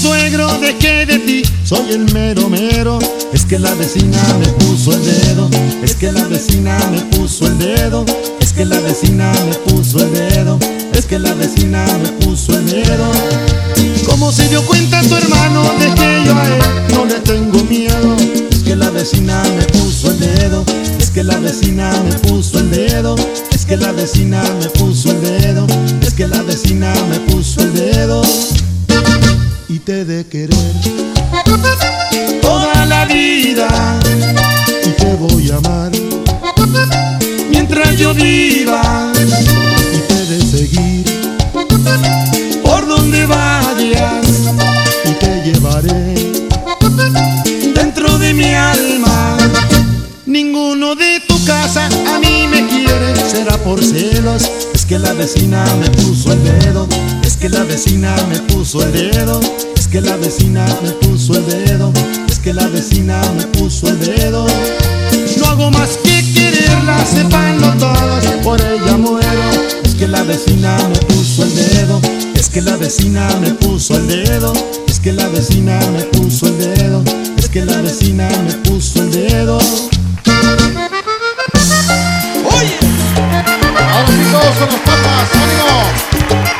suegro de que de ti. Soy el mero mero, es que la vecina me puso el dedo, es que la vecina me puso el dedo, es que la vecina me puso el dedo, es que la vecina me puso el dedo. Como se dio cuenta tu hermano de que yo a él. No le tengo miedo, es que la vecina me puso el dedo, es que la vecina me puso el dedo, es que la vecina me puso el dedo, es que la vecina me puso el dedo y te de querer. Toda la vida y te voy a amar. Mientras yo viva y te de seguir. Por donde vayas y te llevaré. Dentro de mi alma ninguno de tu casa a mí me quiere. Será por celos es que la vecina me puso el dedo es que la vecina me puso el dedo. Es que la vecina me puso el dedo. Es que la vecina me puso el dedo. No hago más que quererla sepanlo todos por ella muero. Es que la vecina me puso el dedo. Es que la vecina me puso el dedo. Es que la vecina me puso el dedo. Es que la vecina me puso el dedo. Oye, ahora sí todos son los papas.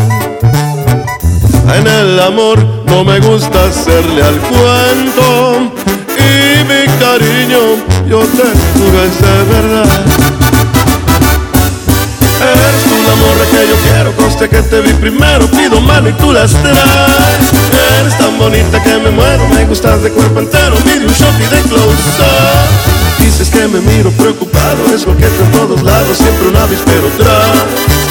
En el amor no me gusta hacerle al cuento y mi cariño yo te juro es de verdad. Eres tú la morra que yo quiero, conste que te vi primero, pido mano y tú las traes. Eres tan bonita que me muero, me gustas de cuerpo entero, mire un shot de close up. Dices que me miro preocupado, es lo que en todos lados, siempre un avispero tras.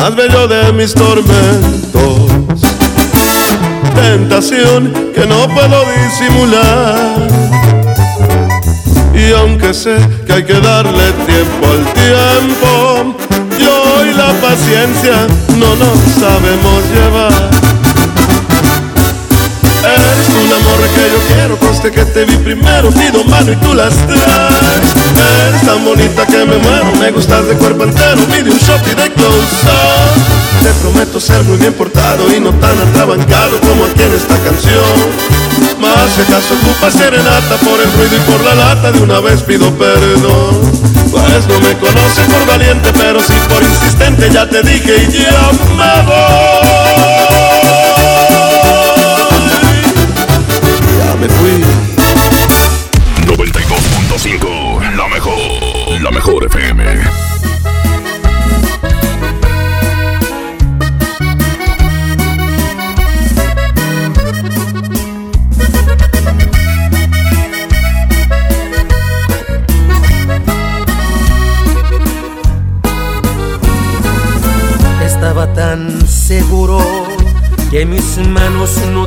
Más bello de mis tormentos. Tentación que no puedo disimular. Y aunque sé que hay que darle tiempo al tiempo, yo y la paciencia no nos sabemos llevar. Eres un amor que yo quiero, conste que te vi primero, pido mano y tú las traes. Eres tan bonita que me muero, me gustas de cuerpo entero, mide un shot y de close up. Te prometo ser muy bien portado y no tan atrabancado como aquí en esta canción. Más si acaso ocupa serenata por el ruido y por la lata, de una vez pido perdón. Pues no me conoces por valiente, pero sí por insistente, ya te dije y ya me voy. Me fui. 92.5, la mejor, la mejor FM. Estaba tan seguro que mis manos no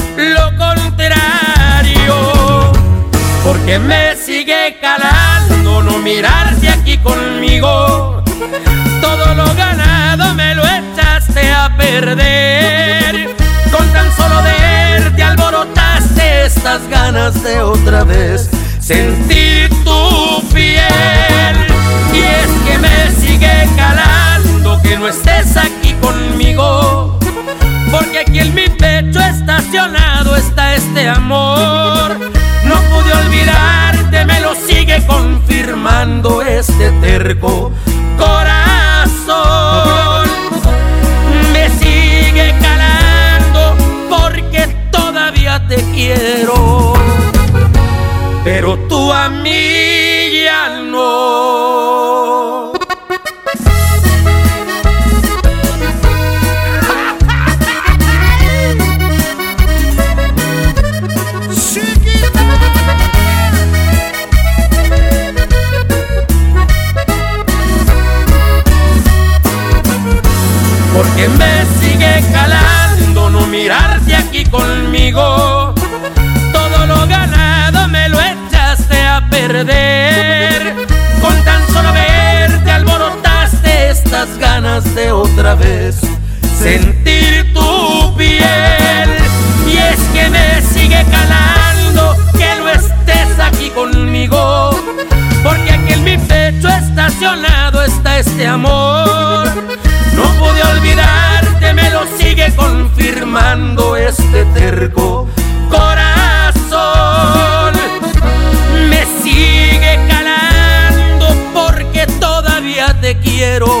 lo contrario. Porque me sigue calando no mirarte aquí conmigo. Todo lo ganado me lo echaste a perder. Con tan solo verte alborotaste estas ganas de otra vez sentir tu piel. Este terco corazón. Me sigue calando porque todavía te quiero. Pero tú a mí otra vez sentir tu piel. Y es que me sigue calando que no estés aquí conmigo. Porque aquí en mi pecho estacionado está este amor. No pude olvidarte, me lo sigue confirmando este terco corazón. Me sigue calando porque todavía te quiero.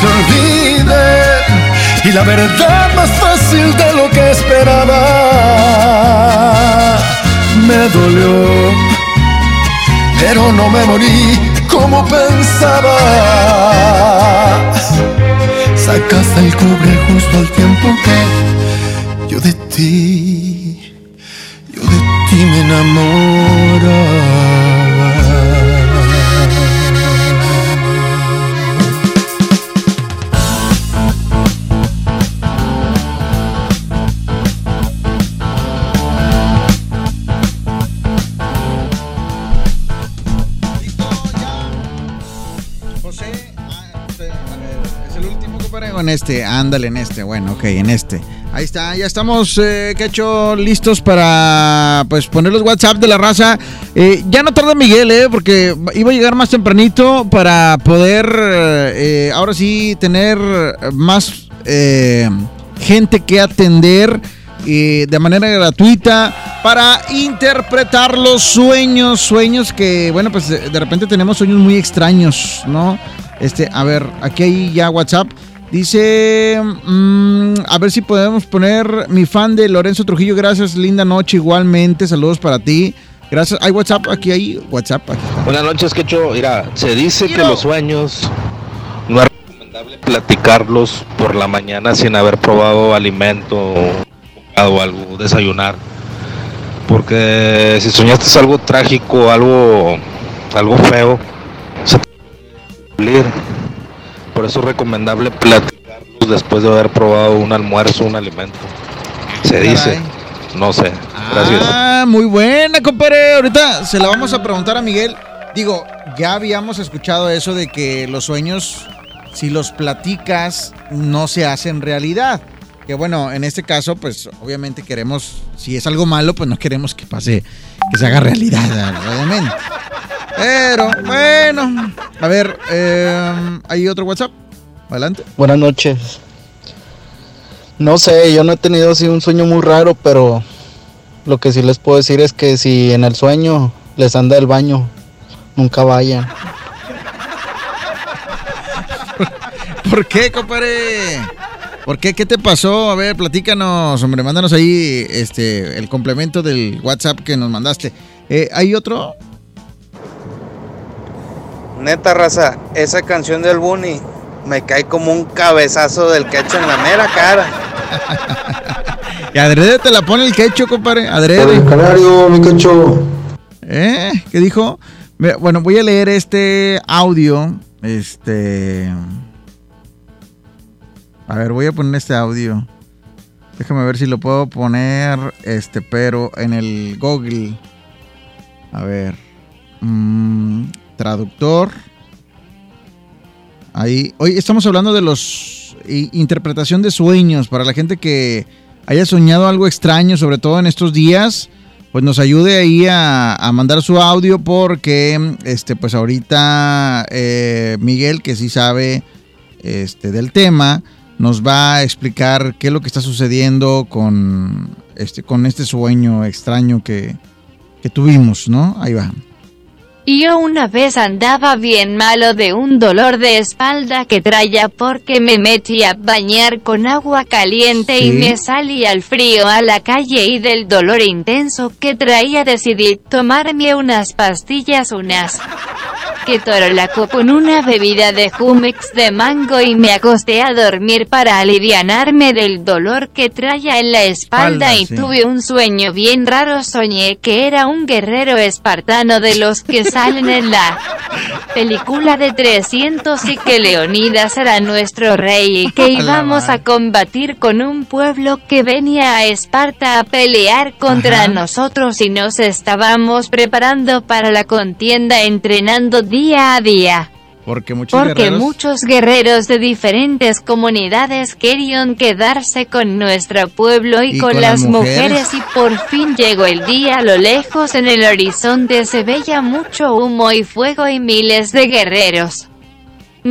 Te olvidé y la verdad más fácil de lo que esperaba. Me dolió, pero no me morí como pensabas. Sacaste el cobre justo al tiempo que yo de ti, yo de ti me enamoraba. En este, ándale en este, bueno, ok, en este. Ahí está, ya estamos, eh, listos para pues poner los WhatsApp de la raza. Eh, ya no tarda Miguel, eh, porque iba a llegar más tempranito para poder, eh, ahora sí, tener más eh, gente que atender de manera gratuita para interpretar los sueños, sueños que, bueno, pues de repente tenemos sueños muy extraños, ¿no? Este, a ver, aquí hay ya WhatsApp. Dice, mm, a ver si podemos poner mi fan de Lorenzo Trujillo. Gracias, linda noche igualmente. Saludos para ti. Gracias. Hay WhatsApp, aquí hay WhatsApp. Aquí está. Buenas noches, Quecho. Mira, se dice que los sueños no es recomendable platicarlos por la mañana sin haber probado alimento o algo, desayunar. Porque si soñaste algo trágico, algo, algo feo, se te puede cumplir. Por eso es recomendable platicarlos después de haber probado un almuerzo, un alimento. Se dice, no sé. Gracias. Ah, muy buena, compadre. Ahorita se la vamos a preguntar a Miguel. Digo, ya habíamos escuchado eso de que los sueños, si los platicas, no se hacen realidad. Que bueno, en este caso, pues obviamente queremos, si es algo malo, pues no queremos que pase, que se haga realidad, obviamente. Pero, bueno, a ver, eh, ¿hay otro WhatsApp? Adelante. Buenas noches. No sé, yo no he tenido así un sueño muy raro, pero lo que sí les puedo decir es que si en el sueño les anda el baño, nunca vayan. ¿Por qué, compadre? ¿Por qué? ¿Qué te pasó? A ver, platícanos, hombre, mándanos ahí este, el complemento del WhatsApp que nos mandaste. Eh, ¿Hay otro? Neta raza, esa canción del Bunny me cae como un cabezazo del quecho en la mera cara. Y adrede te la pone el quecho, compadre. Adrede. El canario, mi quecho. ¿Eh? ¿Qué dijo? Bueno, voy a leer este audio. Este. A ver, voy a poner este audio. Déjame ver si lo puedo poner. Este, pero en el Google. A ver. Mm, traductor. Ahí. Hoy estamos hablando de los. interpretación de sueños. Para la gente que haya soñado algo extraño, sobre todo en estos días pues nos ayude ahí a, a mandar su audio porque este pues ahorita eh, Miguel que sí sabe este del tema nos va a explicar qué es lo que está sucediendo con este con este sueño extraño que, que tuvimos, ¿no? Ahí va. Yo una vez andaba bien malo de un dolor de espalda que traía porque me metí a bañar con agua caliente y me salí al frío a la calle y del dolor intenso que traía decidí tomarme unas pastillas unas que torolaco con una bebida de Jumex de mango y me acosté a dormir para alivianarme del dolor que traía en la espalda y sí. tuve un sueño bien raro soñé que era un guerrero espartano de los que salen en la película de 300 y que Leonidas era nuestro rey y que íbamos a combatir con un pueblo que venía a Esparta a pelear contra Ajá. nosotros y nos estábamos preparando para la contienda entrenando día a día. Porque muchos Porque guerreros muchos guerreros de diferentes comunidades querían quedarse con nuestro pueblo y, Y con, con las las mujeres. mujeres. y por fin llegó el día a lo lejos en el horizonte se veía mucho humo y fuego y miles de guerreros.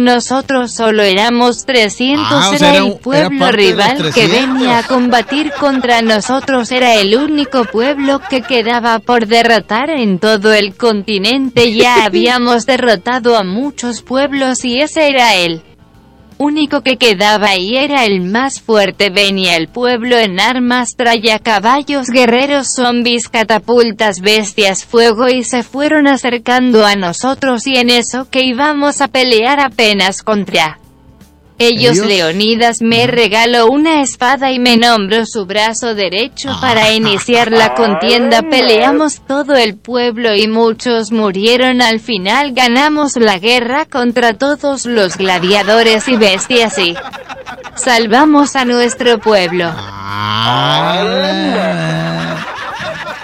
Nosotros solo éramos 300, Ah, o era sea, era el era pueblo rival que 300. venía a combatir contra nosotros, era el único pueblo que quedaba por derrotar en todo el continente, ya habíamos derrotado a muchos pueblos y ese era el único que quedaba y era el más fuerte. Venía el pueblo en armas, traía caballos, guerreros, zombies, catapultas, bestias, fuego y se fueron acercando a nosotros y en eso que íbamos a pelear apenas contra ellos, Ellos. Leonidas me regaló una espada y me nombró su brazo derecho para iniciar la contienda. Peleamos todo el pueblo y muchos murieron. Al final ganamos la guerra contra todos los gladiadores y bestias y salvamos a nuestro pueblo.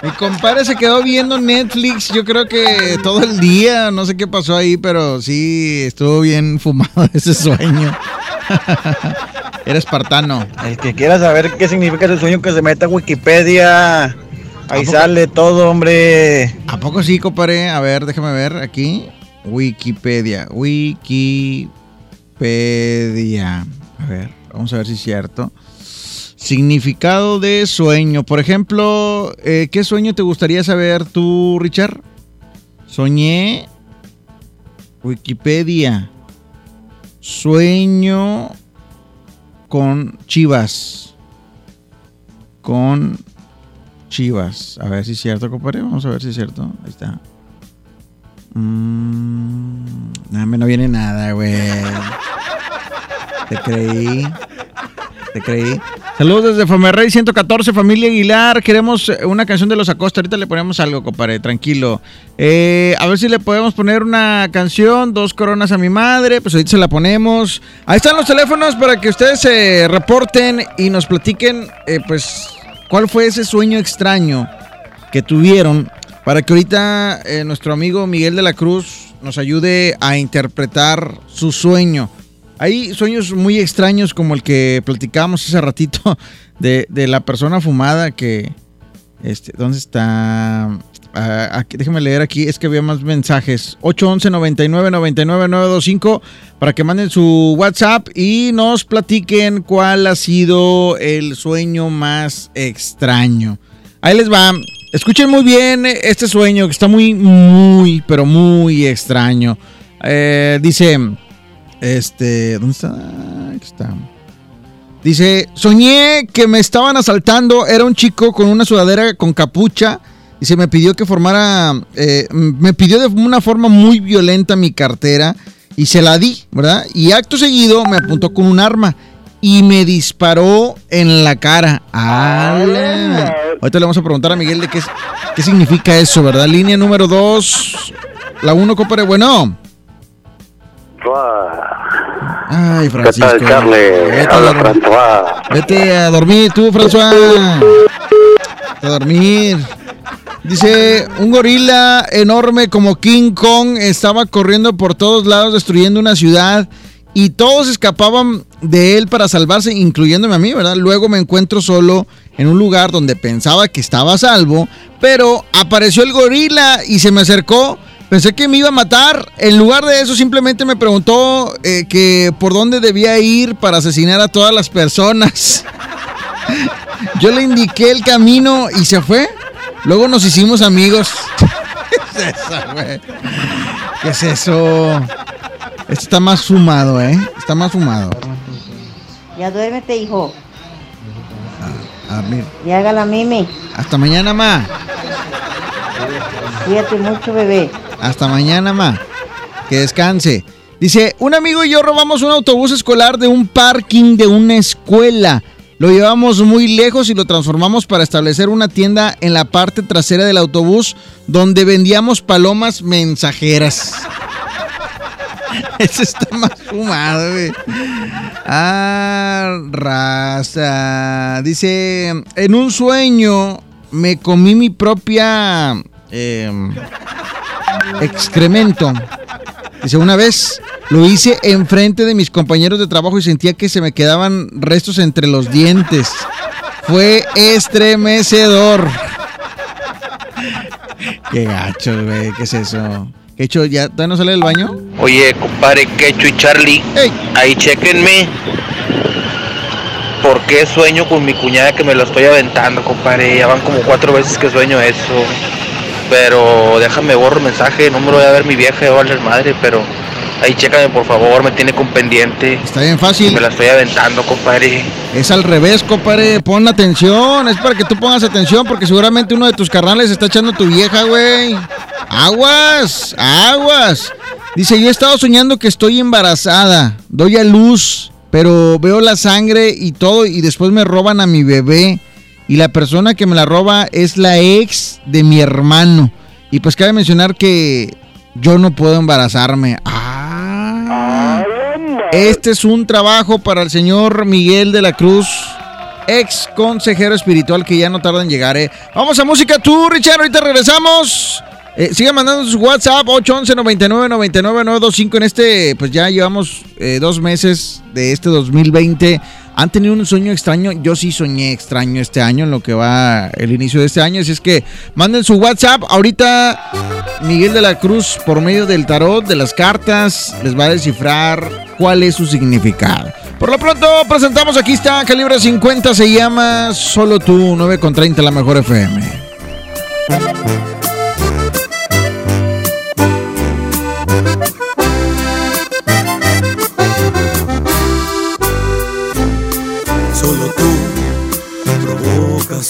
Mi compadre se quedó viendo Netflix, yo creo que todo el día, no sé qué pasó ahí, pero sí estuvo bien fumado ese sueño. Era espartano. El que quiera saber qué significa ese sueño, que se meta a Wikipedia. Ahí sale todo, hombre. ¿A poco sí, compadre? A ver, déjame ver aquí. Wikipedia. Wikipedia. A ver, vamos a ver si es cierto. Significado de sueño. Por ejemplo, eh, ¿qué sueño te gustaría saber tú, Richard? Soñé. Wikipedia. Sueño con chivas. Con chivas. A ver si es cierto, compadre. Vamos a ver si es cierto. Ahí está. Mm, me no viene nada, güey. Te creí. Te creí. Saludos desde Famerrey 114, familia Aguilar. Queremos eh, una canción de los Acosta. Ahorita le ponemos algo, compadre, tranquilo. Eh, a ver si le podemos poner una canción, dos coronas a mi madre. Pues ahorita se la ponemos. Ahí están los teléfonos para que ustedes se reporten y nos platiquen, eh, pues, cuál fue ese sueño extraño que tuvieron para que ahorita nuestro amigo Miguel de la Cruz nos ayude a interpretar su sueño. Hay sueños muy extraños como el que platicábamos hace ratito de, la persona fumada que... Este, ¿Dónde está? Ah, aquí, leer aquí, es que había más mensajes. 811 99 99 925 para que manden su WhatsApp y nos platiquen cuál ha sido el sueño más extraño. Ahí les va. Escuchen muy bien este sueño que está muy, muy, pero muy extraño. Eh, dice, este, ¿dónde está? Aquí está. Dice, soñé que me estaban asaltando, era un chico con una sudadera con capucha y se me pidió que formara, eh, me pidió de una forma muy violenta mi cartera y se la di, ¿verdad? Y acto seguido me apuntó con un arma y me disparó en la cara. ¡Ala! Ahorita le vamos a preguntar a Miguel de qué, es- qué significa eso, ¿verdad? Línea número dos. La uno, compadre. Bueno. Ay, Francisco. ¿Qué tal, Charlie? Vete a, Habla dormir. François. Vete a dormir tú, François. Vete a dormir. Dice, un gorila enorme como King Kong estaba corriendo por todos lados destruyendo una ciudad y todos escapaban de él para salvarse, incluyéndome a mí, ¿verdad? Luego me encuentro solo en un lugar donde pensaba que estaba a salvo, pero apareció el gorila y se me acercó. Pensé que me iba a matar. En lugar de eso, simplemente me preguntó eh, que por dónde debía ir para asesinar a todas las personas. Yo le indiqué el camino y se fue. Luego nos hicimos amigos. ¿Qué es eso, güey? ¿Qué es eso? Esto está más fumado, ¿eh? Está más fumado. Ya duérmete, hijo. A ver, Y haga la mimi. hasta mañana, ma. Cuídate mucho, bebé. Hasta mañana, ma. Que descanse. Dice, un amigo y yo robamos un autobús escolar de un parking de una escuela. Lo llevamos muy lejos y lo transformamos para establecer una tienda en la parte trasera del autobús donde vendíamos palomas mensajeras. Ese está más fumado, güey. Ah, raza. Dice, en un sueño me comí mi propia em, excremento. Dice, una vez lo hice enfrente de mis compañeros de trabajo y sentía que se me quedaban restos entre los dientes. Fue estremecedor. Qué gacho, güey. ¿Qué es eso? ¿Qué hecho? ¿Ya todavía no sale del baño? Oye, compadre Quecho y Charlie, ahí chequenme. ¿Por qué sueño con mi cuñada que me lo estoy aventando, compadre? Ya van como cuatro veces que sueño eso. Pero déjame borro el mensaje, no me lo voy a ver mi vieja, va a valer madre, pero ahí chécame por favor, me tiene con pendiente. Está bien fácil. Me la estoy aventando, compadre. Es al revés, compadre. Pon atención. Es para que tú pongas atención porque seguramente uno de tus carnales está echando a tu vieja, güey. Aguas, aguas. Dice, yo he estado soñando que estoy embarazada. Doy a luz, pero veo la sangre y todo y después me roban a mi bebé. Y la persona que me la roba es la ex de mi hermano. Y pues cabe mencionar que yo no puedo embarazarme. Ah. Este es un trabajo para el señor Miguel de la Cruz, ex consejero espiritual que ya no tarda en llegar. ¿eh? Vamos a música tú, Richard, ahorita regresamos. Eh, sigan mandando sus WhatsApp 811 99 99 925 en este, pues ya llevamos eh, dos meses de este 2020. ¿Han tenido un sueño extraño? Yo sí soñé extraño este año, en lo que va el inicio de este año. Así es que manden su WhatsApp. Ahorita Miguel de la Cruz, por medio del tarot, de las cartas, les va a descifrar cuál es su significado. Por lo pronto, presentamos aquí está Calibre 50, se llama Solo tú, 9 con 30, la mejor FM.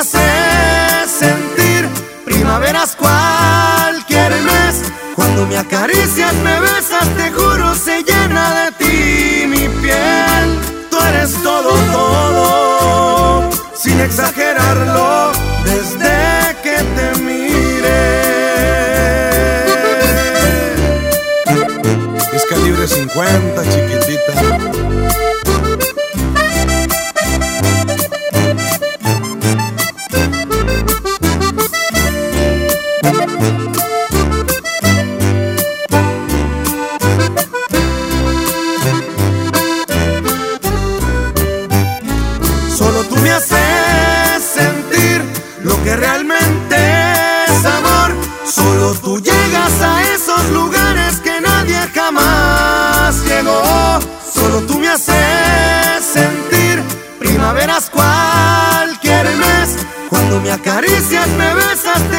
hace sentir primaveras cualquier mes. Cuando me acaricias, me besas, te juro, se llena de ti mi piel. Tú eres todo, todo, sin exagerarlo, desde que te mire. Es calibre 50, chicos. Me acaricias, me besas,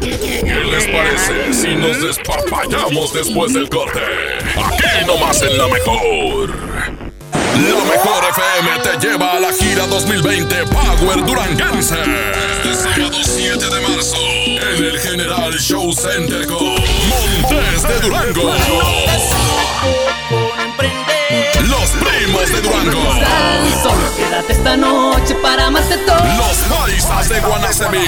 ¿Qué les parece si nos despapallamos después del corte? Aquí nomás en la mejor. La mejor FM te lleva a la gira 2020 Power Duranguense. Este sábado 7 de marzo en el General Show Center con Montes de Durango. Los primos de Durango. Solo quédate esta noche para amarte todo. Los paisas de Guanacemí.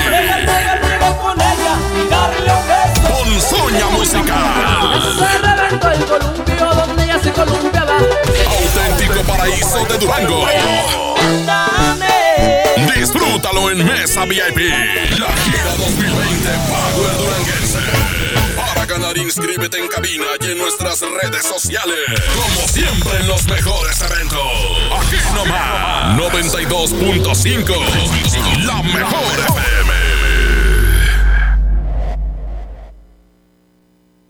con ella y darle un beso. Ponzoña musical. Se reventó el columpio donde ella se columpiaba. Auténtico paraíso de Durango. Disfrútalo en Mesa VIP. La gira 2020 Power Duranguense. Ganar, inscríbete en cabina y en nuestras redes sociales. Como siempre en los mejores eventos. Aquí nomás. 92.5. La mejor FM.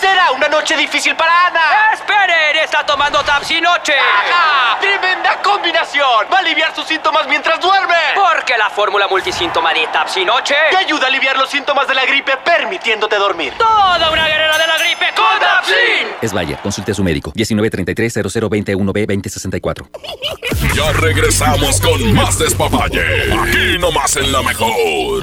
Será una noche difícil para Ana. ¡Esperen! ¡Está tomando Tapsi Noche! ¡Ajá! ¡Tremenda combinación! Va a aliviar sus síntomas mientras duerme. Porque la fórmula multisíntoma de Tapsi Noche te ayuda a aliviar los síntomas de la gripe permitiéndote dormir. ¡Toda una guerrera de la gripe con Tapsin! Es Bayer, consulte a su médico. 1933-0021B-2064. Ya regresamos con más despapalle. Aquí nomás en la mejor.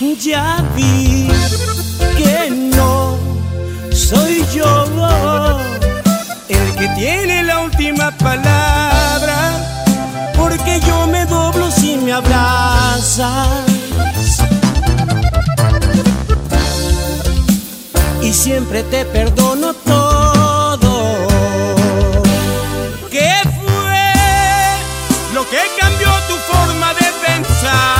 Ya vi que no soy yo el que tiene la última palabra, porque yo me doblo si me abrazas. Y siempre te perdono todo. ¿Qué fue lo que cambió tu forma de pensar?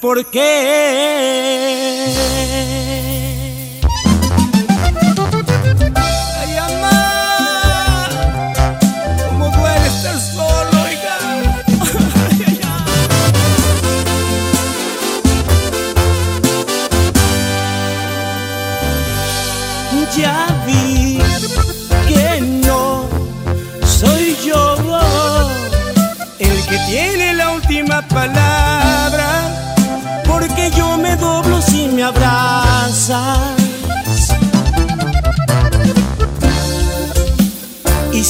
¿por qué? Ya vi que no soy yo el que tiene la última palabra,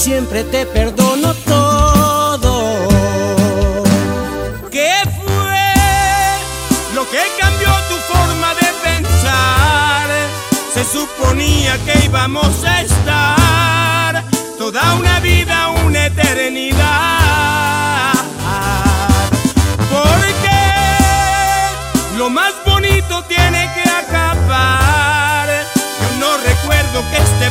siempre te perdono todo. ¿Qué fue lo que cambió tu forma de pensar? Se suponía que íbamos a estar toda una vida, una eternidad. Porque lo más bonito tiene que acabar. Yo no recuerdo que este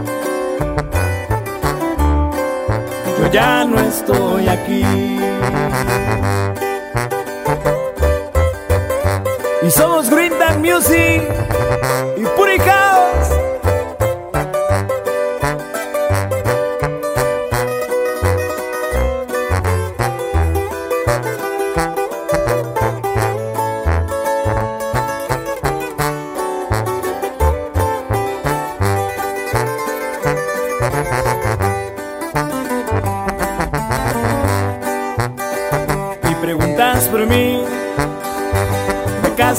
Ya no estoy aquí. Y somos Green Music y Puri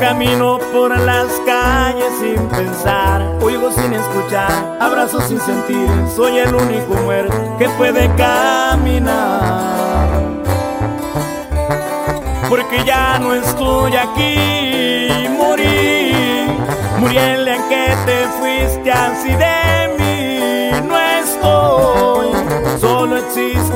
Camino por las calles sin pensar. Oigo sin escuchar, abrazo sin sentir. Soy el único muerto que puede caminar. Porque ya no estoy aquí, morí. Morí el día en que te fuiste así de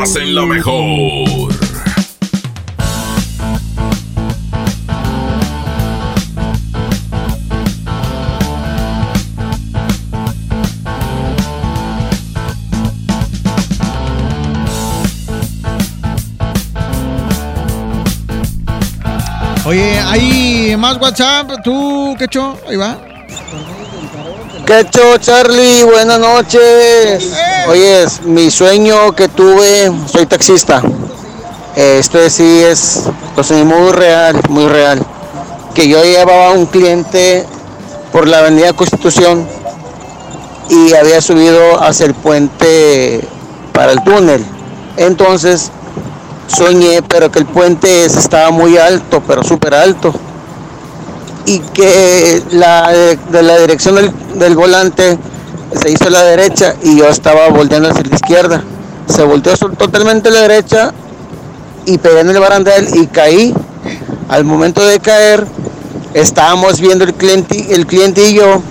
Nomás en la mejor. Oye, hay más WhatsApp. ¿Tú, Quecho? Ahí va. ¿Qué show, Charlie? Buenas noches. Oye, mi sueño que tuve, soy taxista. Este sí es, pues muy real, muy real. Que yo llevaba a un cliente por la avenida Constitución y había subido hacia el puente para el túnel. Entonces soñé, pero que el puente estaba muy alto, pero súper alto y que la, de la dirección del, del volante se hizo a la derecha y yo estaba volteando hacia la izquierda. Se volteó totalmente a la derecha y pegué en el barandal y caí. Al momento de caer, estábamos viendo el cliente, el cliente y yo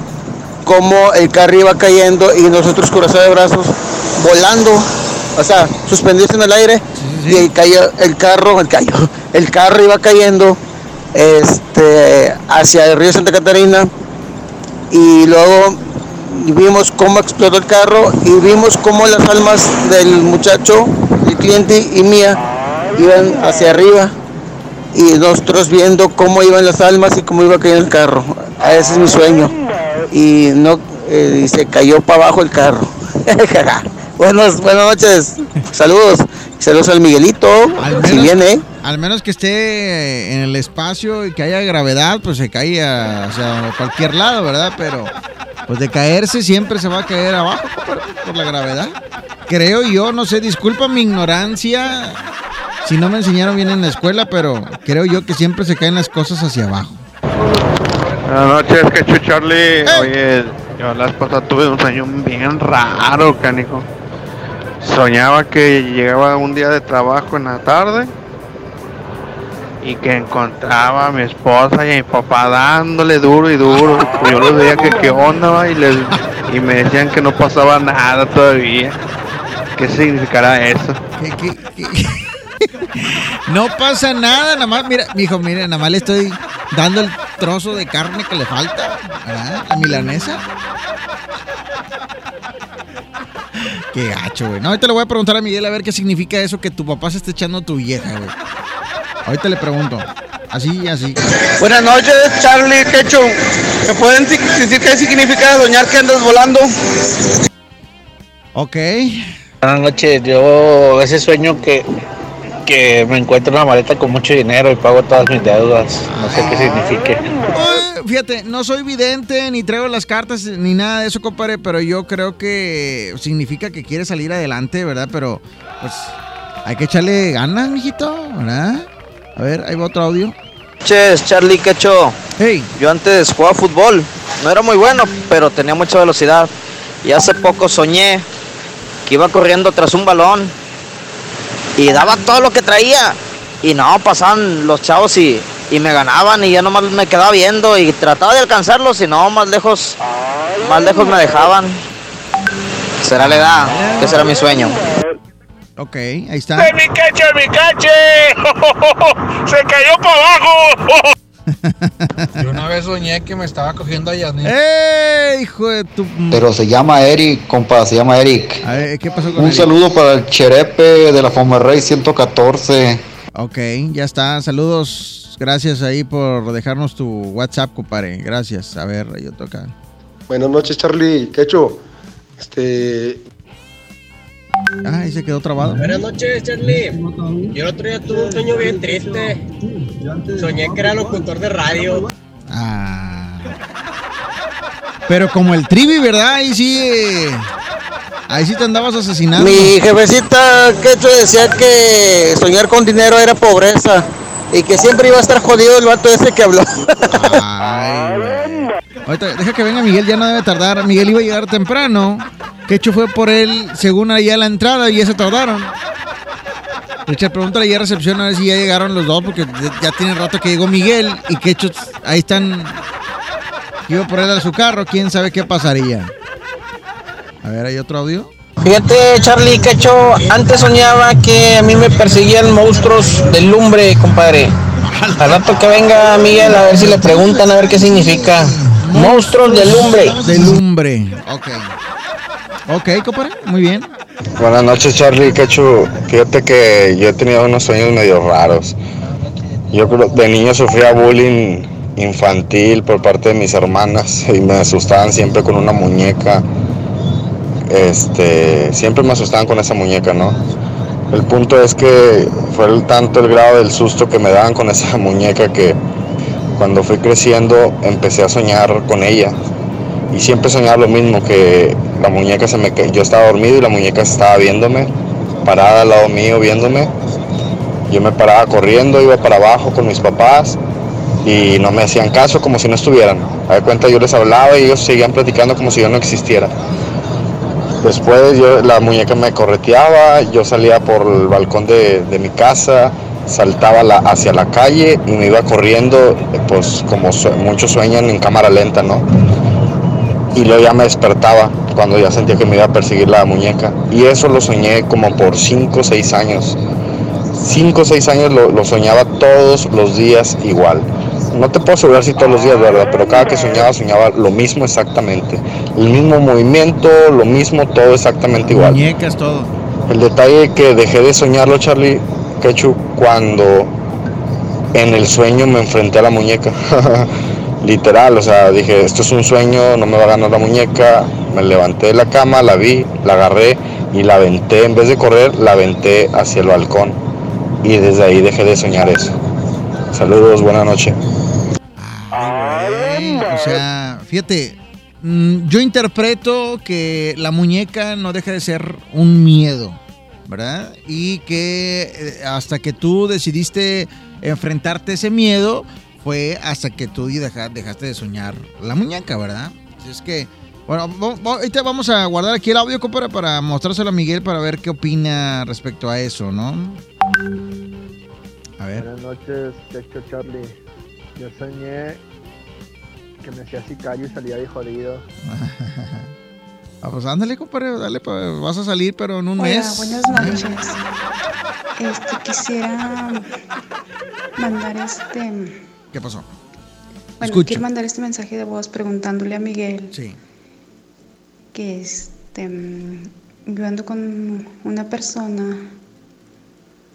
cómo el carro iba cayendo y nosotros cruzados de brazos volando, o sea, suspendidos en el aire y el, cayó, el carro, el, cayó, el carro iba cayendo este, hacia el río Santa Catarina y luego vimos cómo explotó el carro y vimos cómo las almas del muchacho, el cliente y mía iban hacia arriba y nosotros viendo cómo iban las almas y cómo iba cayendo el carro. Ese es mi sueño. Y no eh, y se cayó para abajo el carro. Buenos, buenas noches. Saludos. Saludos al Miguelito. si viene. Al menos que esté en el espacio y que haya gravedad, pues se cae a, o sea, a cualquier lado, ¿verdad? Pero pues de caerse siempre se va a caer abajo por, por la gravedad. Creo yo, no sé, disculpa mi ignorancia si no me enseñaron bien en la escuela, pero creo yo que siempre se caen las cosas hacia abajo. Buenas noches, Quechu Charlie. Oye, yo la esposa tuve un sueño bien raro, canijo. Soñaba que llegaba un día de trabajo en la tarde y que encontraba a mi esposa y a mi papá dándole duro y duro. Pues yo les veía que qué onda y, les, y me decían que no pasaba nada todavía. ¿Qué significará eso? No pasa nada, nada más, mira, mijo, mira, nada más le estoy dando el trozo de carne que le falta, ¿verdad? La milanesa. Qué gacho, güey. No, ahorita le voy a preguntar a Miguel a ver qué significa eso que tu papá se esté echando tu vieja, güey. Ahorita le pregunto. Así, así. Buenas noches, Charlie Quecho. ¿Me pueden decir qué significa soñar que andas volando? Ok. Buenas noches, yo ese sueño que, que me encuentro una maleta con mucho dinero y pago todas mis deudas. No sé qué signifique. Fíjate, no soy vidente, ni traigo las cartas, ni nada de eso, compadre, pero yo creo que significa que quiere salir adelante, ¿verdad? Pero, pues, hay que echarle ganas, mijito, ¿verdad? A ver, ahí va otro audio. Noches, Charlie Quecho. Hey. Yo antes jugaba fútbol. No era muy bueno, pero tenía mucha velocidad. Y hace poco soñé que iba corriendo tras un balón y daba todo lo que traía. Y no, pasaban los chavos y, y me ganaban y ya nomás me quedaba viendo y trataba de alcanzarlos y no, más lejos, más lejos me dejaban. Será la edad, que será mi sueño. Ok, ahí está. mi cache, mi cache! ¡Se cayó para abajo! Yo una vez soñé que me estaba cogiendo a Yasmin. ¡Eh, hijo de tu... Pero se llama Eric, compa, se llama Eric. A ver, ¿qué pasó con Un Eric? saludo para el Cherepe de la Fomerrey 114. Ok, ya está. Saludos. Gracias ahí por dejarnos tu WhatsApp, compadre. Gracias. A ver, yo toca. Buenas noches, Charlie. ¿Qué hecho? Este. Ah, ahí se quedó trabado. Buenas noches, Charlie. Yo el otro día tuve un sueño bien triste. Soñé que era locutor de radio. Ah. Pero como el trivi, ¿verdad? Ahí sí. eh, Ahí sí te andabas asesinando. Mi jefecita Quecho decía que soñar con dinero era pobreza y que siempre iba a estar jodido el vato ese que habló. Ay. Deja que venga Miguel, ya no debe tardar. Miguel iba a llegar temprano. Quecho fue por él, según allá la entrada, y ya se tardaron. Richard, pregúntale ya a recepción a ver si ya llegaron los dos, porque ya tiene rato que llegó Miguel y Quecho ahí están. Iba por él a su carro, quién sabe qué pasaría. A ver, ¿hay otro audio? Fíjate, Charlie Quecho, antes soñaba que a mí me perseguían monstruos de lumbre, compadre. Al rato que venga Miguel a ver si le preguntan a ver qué significa. Monstruos de lumbre. De lumbre, ok. Ok, compadre, muy bien. Buenas noches, Charlie Quechu. Fíjate que yo he tenido unos sueños medio raros. Yo creo de niño sufría bullying infantil por parte de mis hermanas y me asustaban siempre con una muñeca. Este, siempre me asustaban con esa muñeca, ¿no? El punto es que fue el- tanto el grado del susto que me daban con esa muñeca que cuando fui creciendo empecé a soñar con ella. Y siempre soñaba lo mismo que la muñeca se me yo estaba dormido y la muñeca estaba viéndome parada al lado mío viéndome. Yo me paraba corriendo iba para abajo con mis papás y no me hacían caso como si no estuvieran. A cuenta yo les hablaba y ellos seguían platicando como si yo no existiera. Después yo la muñeca me correteaba yo salía por el balcón de, de mi casa saltaba la- hacia la calle y me iba corriendo pues como sue- muchos sueñan en cámara lenta no y luego ya me despertaba cuando ya sentía que me iba a perseguir la muñeca. Y eso lo soñé como por 5 o 6 años. 5 o 6 años lo, lo soñaba todos los días igual. No te puedo asegurar si todos los días, ¿verdad? Pero cada que soñaba, soñaba lo mismo exactamente. El mismo movimiento, lo mismo, todo exactamente igual. Muñecas, todo. El detalle que dejé de soñarlo, Charlie Quechu, cuando en el sueño me enfrenté a la muñeca. Literal, o sea, dije, esto es un sueño, no me va a ganar la muñeca. Me levanté de la cama, la vi, la agarré y la aventé, en vez de correr, la aventé hacia el balcón. Y desde ahí dejé de soñar eso. Saludos, buena noche. O sea, fíjate, mm, yo interpreto que la muñeca no deja de ser un miedo, ¿verdad? Y que eh, hasta que tú decidiste enfrentarte a ese miedo, fue hasta que tú deja- dejaste de soñar la muñeca, ¿verdad? Así es que, bueno, ahorita vamos a guardar aquí el audio, compadre, para mostrárselo a Miguel para ver qué opina respecto a eso, ¿no? A ver. Buenas noches, Checho Charlie. Yo soñé que me hacía sicario y salía de jodido. Ah, pues ándale, compadre, dale, pues, vas a salir, pero en un Hola, mes. buenas noches. Este, quisiera mandar este... ¿Qué pasó? Bueno, Escucho. quiero mandar este mensaje de voz preguntándole a Miguel Sí. que este, yo ando con una persona,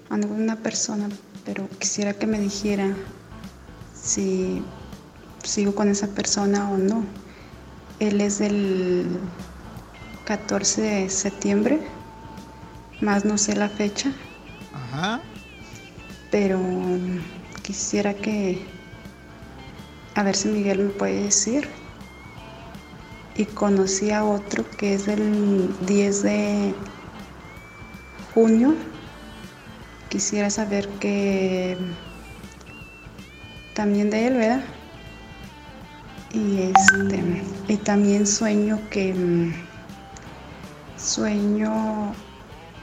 ando con una persona, pero quisiera que me dijera si sigo con esa persona o no. Él es del 14 de septiembre, más no sé la fecha, Ajá. pero quisiera que, a ver si Miguel me puede decir. Y conocí a otro que es del 10 de junio. Quisiera saber que también de él, ¿verdad? Y este y también sueño que mm, sueño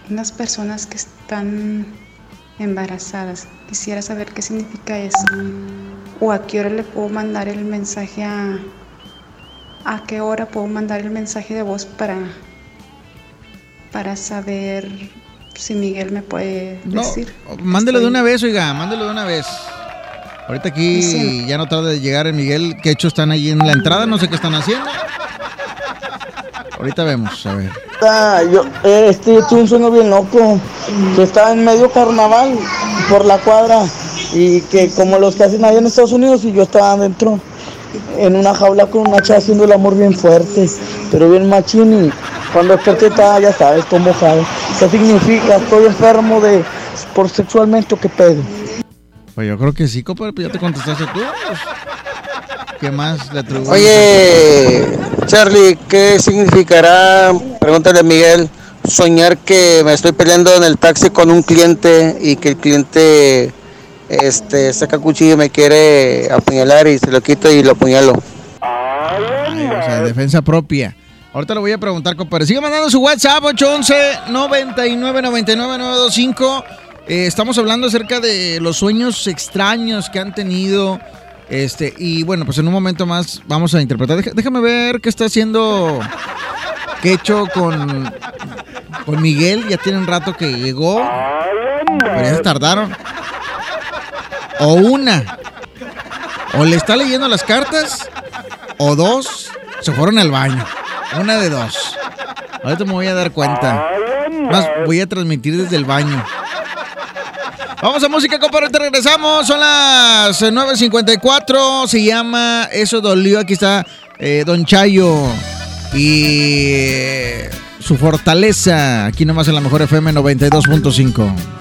unas personas que están embarazadas. Quisiera saber qué significa eso. O a qué hora le puedo mandar el mensaje a a qué hora puedo mandar el mensaje de voz para para saber si Miguel me puede No, decir. mándelo de una vez, oiga, mándelo de una vez. Ahorita aquí Sí. ya no tarda de llegar el Miguel, que hecho están ahí en la entrada, no sé qué están haciendo. Ahorita vemos, a ver. Yo este, tuve un sueño bien loco, que estaba en medio carnaval por la cuadra y que como los que hacen allá en Estados Unidos y yo estaba adentro en una jaula con una chava haciendo el amor bien fuerte, pero bien machín y cuando desperté estaba, ya sabes, todo mojado. ¿Qué significa? ¿Estoy enfermo de por sexualmente o qué pedo? Pues yo creo que sí, compadre, pues ya te contestaste tú. ¿Qué más le atribuyes? Oye, Charlie, ¿qué significará, pregúntale a Miguel, soñar que me estoy peleando en el taxi con un cliente y que el cliente este, saca cuchillo y me quiere apuñalar y se lo quito y lo apuñalo? Ay, o sea, defensa propia. Ahorita le voy a preguntar, compadre. Sigue mandando su WhatsApp 811-9999-925. Eh, estamos hablando acerca de los sueños extraños que han tenido. Este, y bueno, pues en un momento más vamos a interpretar. Déjame ver qué está haciendo Quecho con, con Miguel. Ya tiene un rato que llegó. Pero ya se tardaron. O una. O le está leyendo las cartas. O dos. Se fueron al baño. Una de dos. Ahorita me voy a dar cuenta. Más, voy a transmitir desde el baño. Vamos a música, compadre. Ahorita regresamos. Son las eh, 9.54. Se llama Eso Dolió. Aquí está eh, Don Chayo. Y eh, su fortaleza. Aquí nomás en la mejor FM 92.5.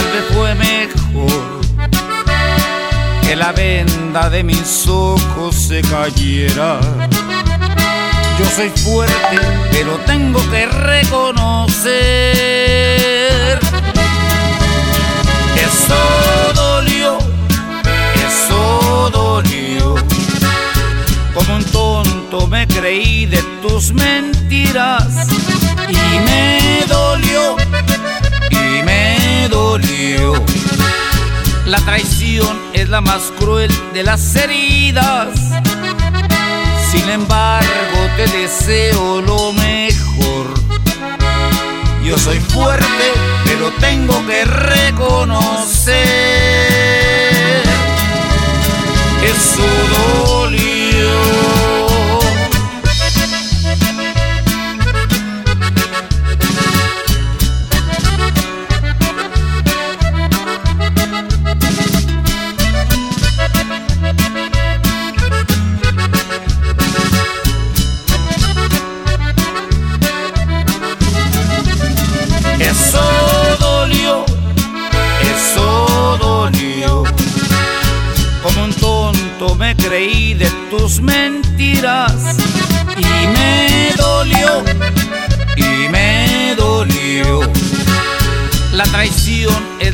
Tal vez fue mejor que la venda de mis ojos se cayera. Yo soy fuerte, pero tengo que reconocer. Eso dolió, eso dolió. Como un tonto me creí de tus mentiras y me dolió, dolió. La traición es la más cruel de las heridas. Sin embargo, te deseo lo mejor. Yo soy fuerte, pero tengo que reconocer. Eso dolió.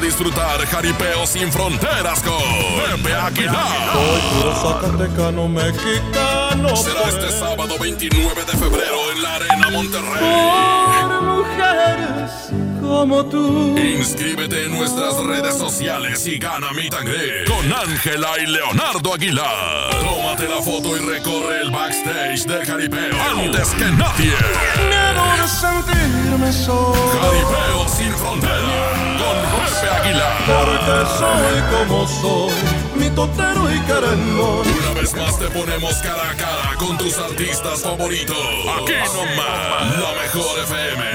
disfrutar Jaripeo sin fronteras con Pepe Aguilar. Zacatecano mexicano. Será este sábado 29 de febrero en la Arena Monterrey. Por mujeres como tú. Inscríbete en nuestras redes sociales y gana mi tangre con Ángela y Leonardo Aguilar. Tómate la foto y recorre el backstage del Jaripeo antes que nadie. Miedo de sentirme solo. Jaripeo sin frontera con Pepe Aguilar. Porque soy como soy, mi totero y querendón. Una vez más te ponemos cara a cara con tus artistas favoritos. Aquí nomás, la mejor FM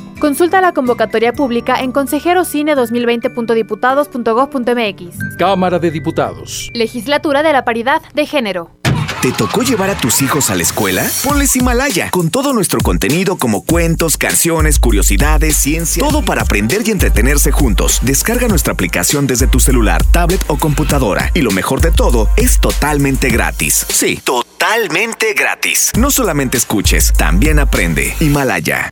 Consulta la convocatoria pública en consejerocine2020.diputados.gov.mx. Cámara de Diputados. Legislatura de la Paridad de Género. ¿Te tocó llevar a tus hijos a la escuela? Ponles Himalaya, con todo nuestro contenido como cuentos, canciones, curiosidades, ciencia, todo para aprender y entretenerse juntos. Descarga nuestra aplicación desde tu celular, tablet o computadora. Y lo mejor de todo, es totalmente gratis. Sí, totalmente gratis. No solamente escuches, también aprende. Himalaya.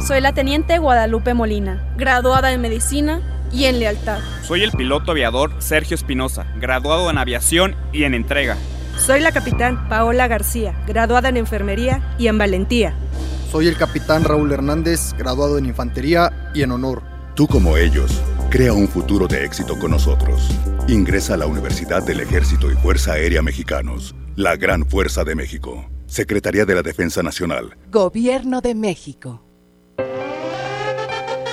Soy la teniente Guadalupe Molina, graduada en medicina y en lealtad. Soy el piloto aviador Sergio Espinosa, graduado en aviación y en entrega. Soy la capitán Paola García, graduada en enfermería y en valentía. Soy el capitán Raúl Hernández, graduado en infantería y en honor. Tú como ellos, crea un futuro de éxito con nosotros. Ingresa a la Universidad del Ejército y Fuerza Aérea Mexicanos, la gran fuerza de México. Secretaría de la Defensa Nacional. Gobierno de México.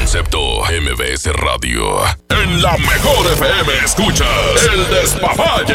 Concepto MBS Radio. En la mejor FM escuchas el despapalle.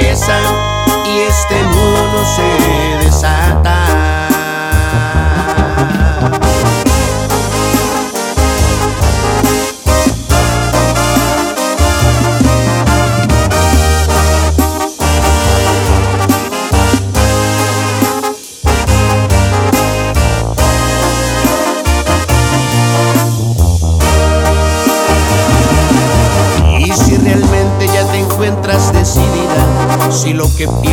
que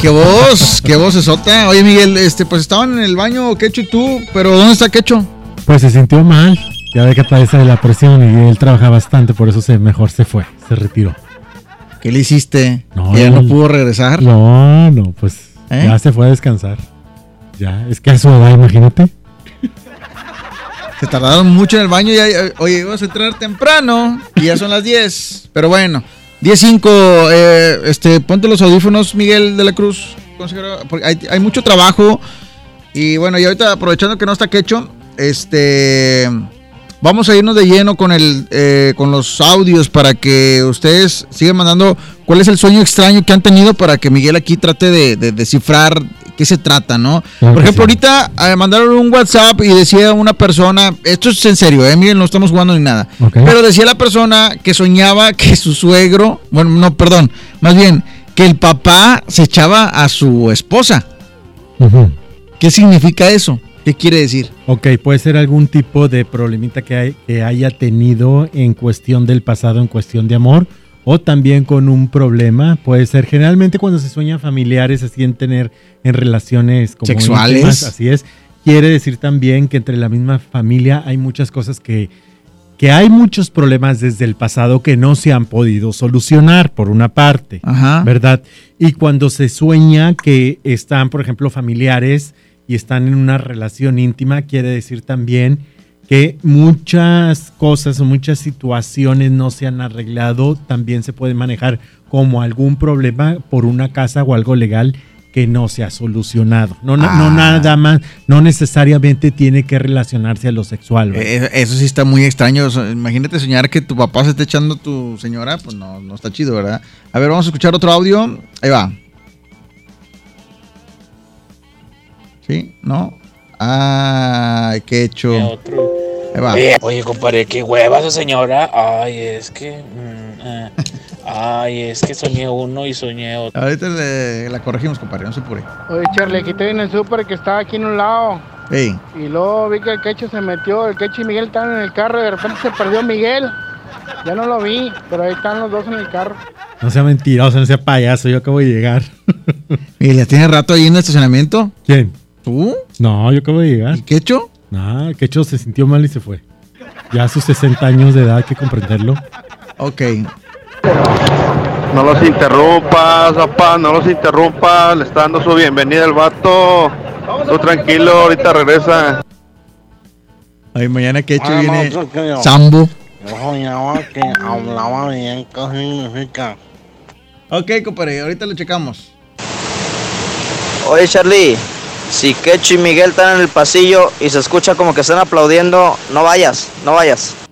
qué voz, qué voz esota. Oye, Miguel, este, pues estaban en el baño, Quecho y tú, pero ¿dónde está Quecho? Pues se sintió mal. Ya ve que padece de la presión y él trabaja bastante, por eso se mejor se fue, se retiró. ¿Qué le hiciste? ¿Ya no pudo regresar? No, no, pues ¿Eh? ya se fue a descansar. Ya, es que a su edad, imagínate. Se tardaron mucho en el baño. Ya- oye, ibas a entrar temprano y ya son las 10. Pero bueno, 10.05. Eh, este, ponte los audífonos, Miguel de la Cruz. porque hay, hay mucho trabajo. Y bueno, y ahorita aprovechando que no está quecho, este. Vamos a irnos de lleno con el eh, con los audios para que ustedes sigan mandando cuál es el sueño extraño que han tenido para que Miguel aquí trate de descifrar qué se trata, ¿no? Claro Por ejemplo, sí. ahorita eh, mandaron un WhatsApp y decía una persona, esto es en serio, eh, Miguel, no estamos jugando ni nada, pero decía la persona que soñaba que su suegro, bueno, no, perdón, más bien, que el papá se echaba a su esposa. ¿Qué significa eso? ¿Qué quiere decir? Ok, puede ser algún tipo de problemita que, hay- que haya tenido en cuestión del pasado, en cuestión de amor, o también con un problema. Puede ser generalmente cuando se sueñan familiares, así en tener en relaciones como Sexuales. íntimas, así es. Quiere decir también que entre la misma familia hay muchas cosas que, que hay muchos problemas desde el pasado que no se han podido solucionar, por una parte. Ajá. ¿verdad? Y cuando se sueña que están, por ejemplo, familiares y están en una relación íntima, quiere decir también que muchas cosas o muchas situaciones no se han arreglado, también se puede manejar como algún problema por una casa o algo legal que no se ha solucionado. No, no Ah. nada más, no necesariamente tiene que relacionarse a lo sexual. Eh, Eso sí está muy extraño. Imagínate soñar que tu papá se esté echando a tu señora, pues no, no está chido, ¿verdad? A ver, vamos a escuchar otro audio. Ahí va. ¿Sí? ¿No? Ay, qué hecho. Va. Eh, oye, compadre, qué hueva esa señora. Ay, es que. mm, eh, Ay, es que soñé uno y soñé otro. Ahorita le- la corregimos, compadre, no se apure. Oye, Charlie, aquí estoy en el súper que estaba aquí en un lado. Ey, Y luego vi que el quecho se metió, el quecho y Miguel estaban en el carro y de repente se perdió Miguel. Ya no lo vi, pero ahí están los dos en el carro. No sea mentiroso, no sea payaso, yo acabo de llegar. ¿y ya tiene rato ahí en el estacionamiento? ¿Quién? ¿Tú? No, yo acabo de llegar. ¿Y Quecho? No, Quecho se sintió mal y se fue. Ya a sus 60 años de edad hay que comprenderlo. Ok. No los interrumpas, papá, no los interrumpas. Le está dando su bienvenida al vato. Tú tranquilo, ahorita regresa. Ahí mañana Quecho Ah, no, viene. Sambo. Que hablaba bien, ¿qué significa? Ok, compadre, ahorita lo checamos. Oye Charlie, si Quecho y Miguel están en el pasillo y se escucha como que están aplaudiendo, no vayas, no vayas.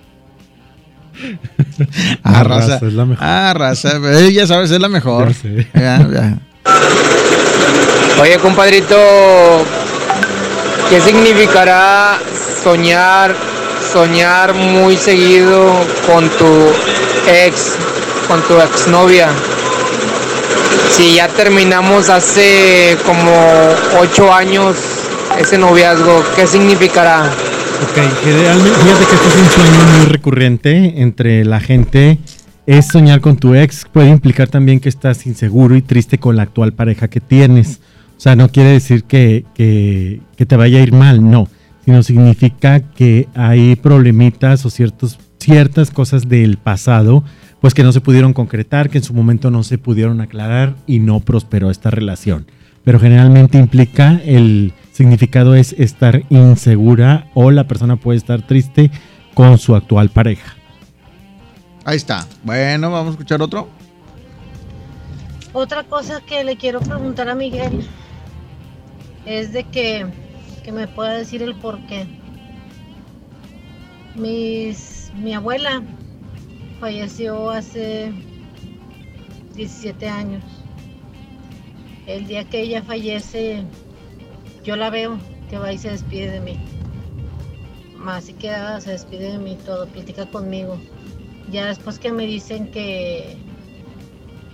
Ah, raza. es la mejor. Ah, raza. eh, ya sabes, es la mejor. Ya. Ya, ya. Oye, compadrito, ¿qué significará soñar, soñar muy seguido con tu ex, con tu exnovia? Si ya terminamos hace como ocho años ese noviazgo, ¿qué significará? Ok, generalmente, fíjate que este es un sueño muy recurrente entre la gente. Es soñar con tu ex, puede implicar también que estás inseguro y triste con la actual pareja que tienes. O sea, no quiere decir que, que- que te vaya a ir mal, no, sino significa que hay problemitas o ciertos, ciertas cosas del pasado, pues que no se pudieron concretar, que en su momento no se pudieron aclarar y no prosperó esta relación. Pero generalmente implica el significado es estar insegura o la persona puede estar triste con su actual pareja. Ahí está. Bueno, vamos a escuchar otro. Otra cosa que le quiero preguntar a Miguel es de que, que me pueda decir el por qué. Mis, mi abuela falleció hace 17 años. El día que ella fallece, yo la veo que va y se despide de mí. Más y que ah, se despide de mí todo, platica conmigo. Ya después que me dicen que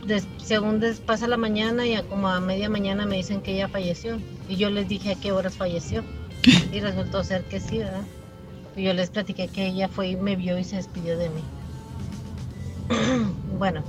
des- según des- pasa la mañana y a como a media mañana me dicen que ella falleció. Y yo les dije a qué horas falleció. Y resultó ser que sí, ¿verdad? Y yo les platiqué que ella fue y me vio y se despidió de mí. bueno,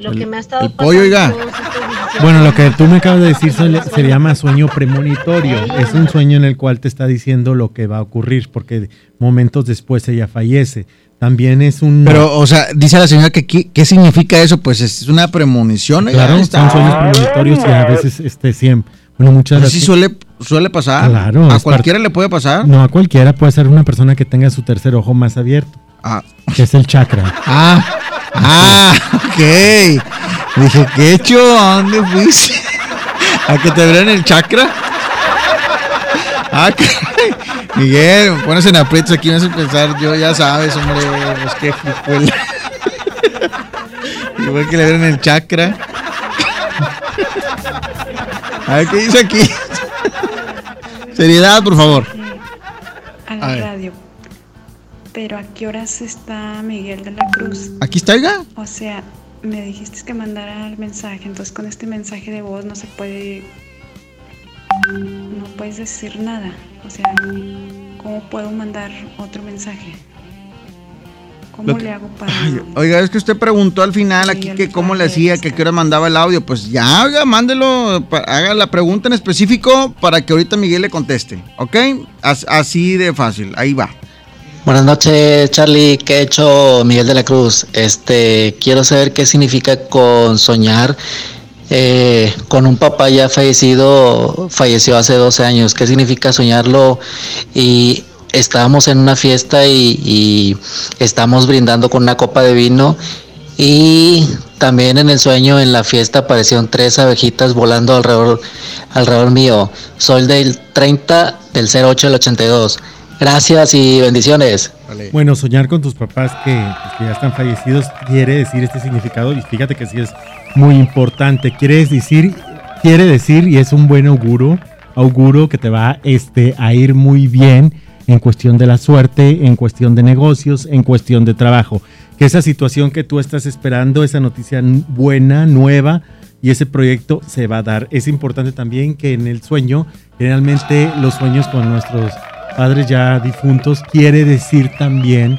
lo El- que me ha estado el pollo, oiga. todos estos 17 Bueno, lo que tú me acabas de decir se, llama sueño premonitorio. Es un sueño en el cual te está diciendo lo que va a ocurrir, porque momentos después ella fallece. También es un... Pero, o sea, dice la señora que qué significa eso, pues es una premonición. Claro, ahí son sueños premonitorios y a veces este siempre. Bueno, muchas Pero sí veces- suele, suele pasar. Claro. A cualquiera parte- le puede pasar. No, a cualquiera puede ser una persona que tenga su tercer ojo más abierto. Ah. Que es el chakra. Ah, ah, ok. Dije, ¿qué hecho? ¿A dónde fuiste? ¿A que te abrieran el chakra? Ah. Miguel, me pones en aprietos aquí, me hace pensar, yo ya sabes, hombre, pues qué frijuela. Igual que le abren el chakra. A ver, ¿qué dice aquí? Seriedad, por favor. Pero ¿a qué horas está Miguel de la Cruz? Aquí está, oiga. O sea, me dijiste que mandara el mensaje, entonces con este mensaje de voz no se puede, no puedes decir nada. O sea, ¿cómo puedo mandar otro mensaje? ¿Cómo que- le hago para...? Oiga, es que usted preguntó al final aquí que cómo le hacía, que a qué hora mandaba el audio. Pues ya, oiga, mándelo, haga la pregunta en específico para que ahorita Miguel le conteste, ¿ok? As- así de fácil, ahí va. Buenas noches, Charlie. ¿Qué ha hecho Miguel de la Cruz? Este, quiero saber qué significa con soñar eh, con un papá ya fallecido, falleció hace 12 años. ¿Qué significa soñarlo? Y estábamos en una fiesta y, y estamos brindando con una copa de vino y también en el sueño en la fiesta aparecieron tres abejitas volando alrededor, alrededor mío. Soy del 30 del 08 del 82. Gracias y bendiciones. Bueno, soñar con tus papás que, pues, que ya están fallecidos quiere decir este significado y fíjate que sí es muy importante. Quiere decir, quiere decir y es un buen auguro, auguro que te va este, a ir muy bien en cuestión de la suerte, en cuestión de negocios, en cuestión de trabajo. que esa situación que tú estás esperando, esa noticia buena, nueva, y ese proyecto se va a dar. Es importante también que en el sueño, generalmente los sueños con nuestros padres ya difuntos, quiere decir también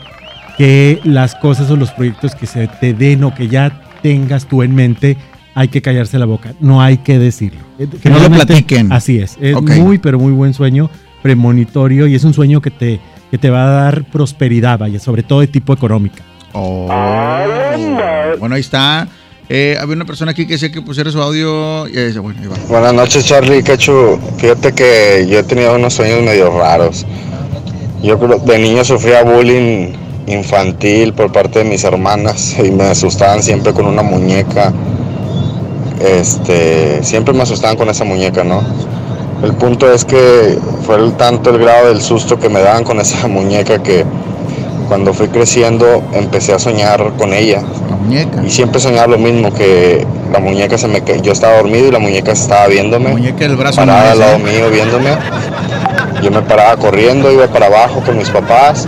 que las cosas o los proyectos que se te den o que ya tengas tú en mente, hay que callarse la boca, no hay que decirlo. Eh, Que no lo platiquen. Así es, es muy pero muy buen sueño, premonitorio y es un sueño que te, que te va a dar prosperidad, vaya, sobre todo de tipo económica. Oh. Bueno, ahí está. Eh, había una persona aquí que decía que pusiera su audio. y dice, bueno, ahí va. Buenas noches, Charlie Cachu. Fíjate que yo he tenido unos sueños medio raros. Yo de niño sufría bullying infantil por parte de mis hermanas y me asustaban siempre con una muñeca. Este, siempre me asustaban con esa muñeca, ¿no? El punto es que fue el tanto el grado del susto que me daban con esa muñeca que cuando fui creciendo empecé a soñar con ella. Y siempre soñaba lo mismo, que la muñeca se me yo estaba dormido y la muñeca estaba viéndome. muñeca del brazo parada al lado mío viéndome. Yo me paraba corriendo, iba para abajo con mis papás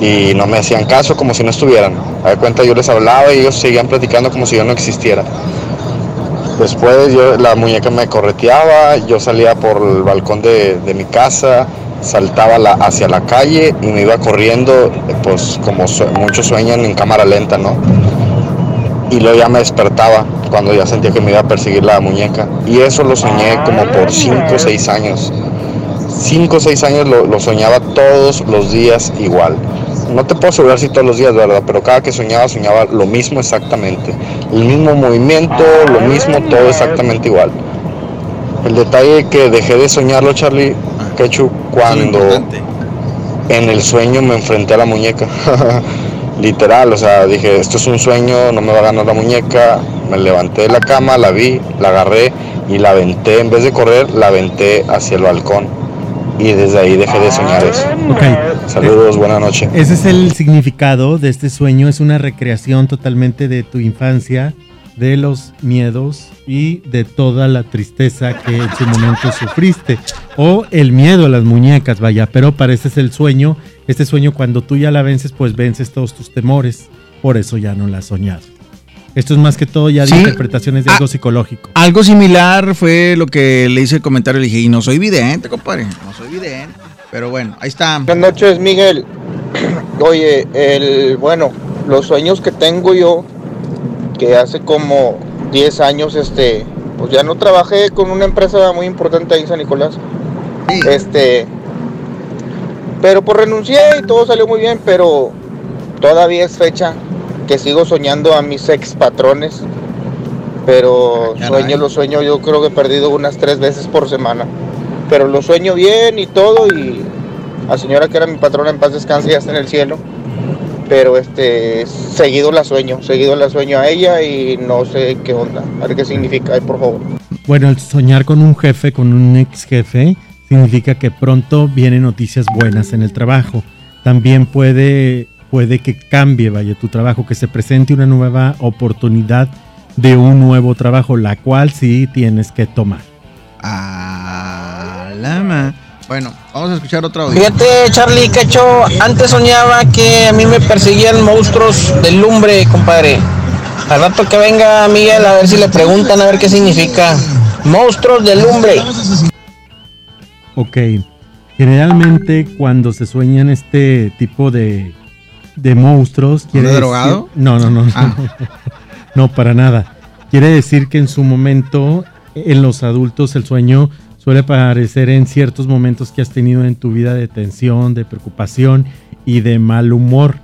y no me hacían caso como si no estuvieran. A ver cuenta yo les hablaba y ellos seguían platicando como si yo no existiera. Después yo, la muñeca me correteaba, yo salía por el balcón de, de mi casa, saltaba la- hacia la calle y me iba corriendo, pues como muchos sueñan en cámara lenta, ¿no? Y luego ya me despertaba cuando ya sentía que me iba a perseguir la muñeca. Y eso lo soñé como por 5 o 6 años. 5 o 6 años lo, lo soñaba todos los días igual. No te puedo asegurar si todos los días, ¿verdad? Pero cada que soñaba, soñaba lo mismo exactamente. El mismo movimiento, lo mismo, todo exactamente igual. El detalle que dejé de soñarlo, Charlie, Quechu, cuando en el sueño me enfrenté a la muñeca. Literal, o sea, dije, esto es un sueño, no me va a ganar la muñeca. Me levanté de la cama, la vi, la agarré y la aventé, en vez de correr, la aventé hacia el balcón. Y desde ahí dejé de soñar eso. Saludos, buenas noches. Ese es el significado de este sueño, es una recreación totalmente de tu infancia, de los miedos y de toda la tristeza que en su momento sufriste. O el miedo a las muñecas, vaya, pero para ese es el sueño. Este sueño cuando tú ya la vences, pues vences todos tus temores. Por eso ya no la has soñado. Esto es más que todo ya de Sí. interpretaciones de Ah. algo psicológico. Algo similar fue lo que le hice el comentario. Le dije, y no soy vidente, compadre. No soy vidente. Pero bueno, ahí está. Buenas noches, Miguel. Oye, el bueno, los sueños que tengo yo, que hace como 10 años, este, pues ya no trabajé con una empresa muy importante ahí en San Nicolás. Este, pero pues renuncié y todo salió muy bien, pero todavía es fecha que sigo soñando a mis ex patrones. Pero sueño, los sueño, yo creo que he perdido unas tres veces por semana. Pero lo sueño bien y todo y la señora que era mi patrona en paz descanse ya está en el cielo. Pero este seguido la sueño, seguido la sueño a ella y no sé qué onda, a ver qué significa, ay, por favor. Bueno, el soñar con un jefe, con un ex jefe, significa que pronto vienen noticias buenas en el trabajo. También puede, puede que cambie, vaya, tu trabajo, que se presente una nueva oportunidad de un nuevo trabajo, la cual sí tienes que tomar. Ah, lama. Bueno, vamos a escuchar otro audio. Fíjate, Charlie Cacho, antes soñaba que a mí me perseguían monstruos de lumbre, compadre. Al rato que venga Miguel, a ver si le preguntan a ver qué significa. Monstruos de lumbre. Ok. Generalmente cuando se sueñan este tipo de, de monstruos... quiere ¿Anda decir- drogado? No, no, no. no. Ah. No, para nada. Quiere decir que en su momento, en los adultos, el sueño suele aparecer en ciertos momentos que has tenido en tu vida de tensión, de preocupación y de mal humor.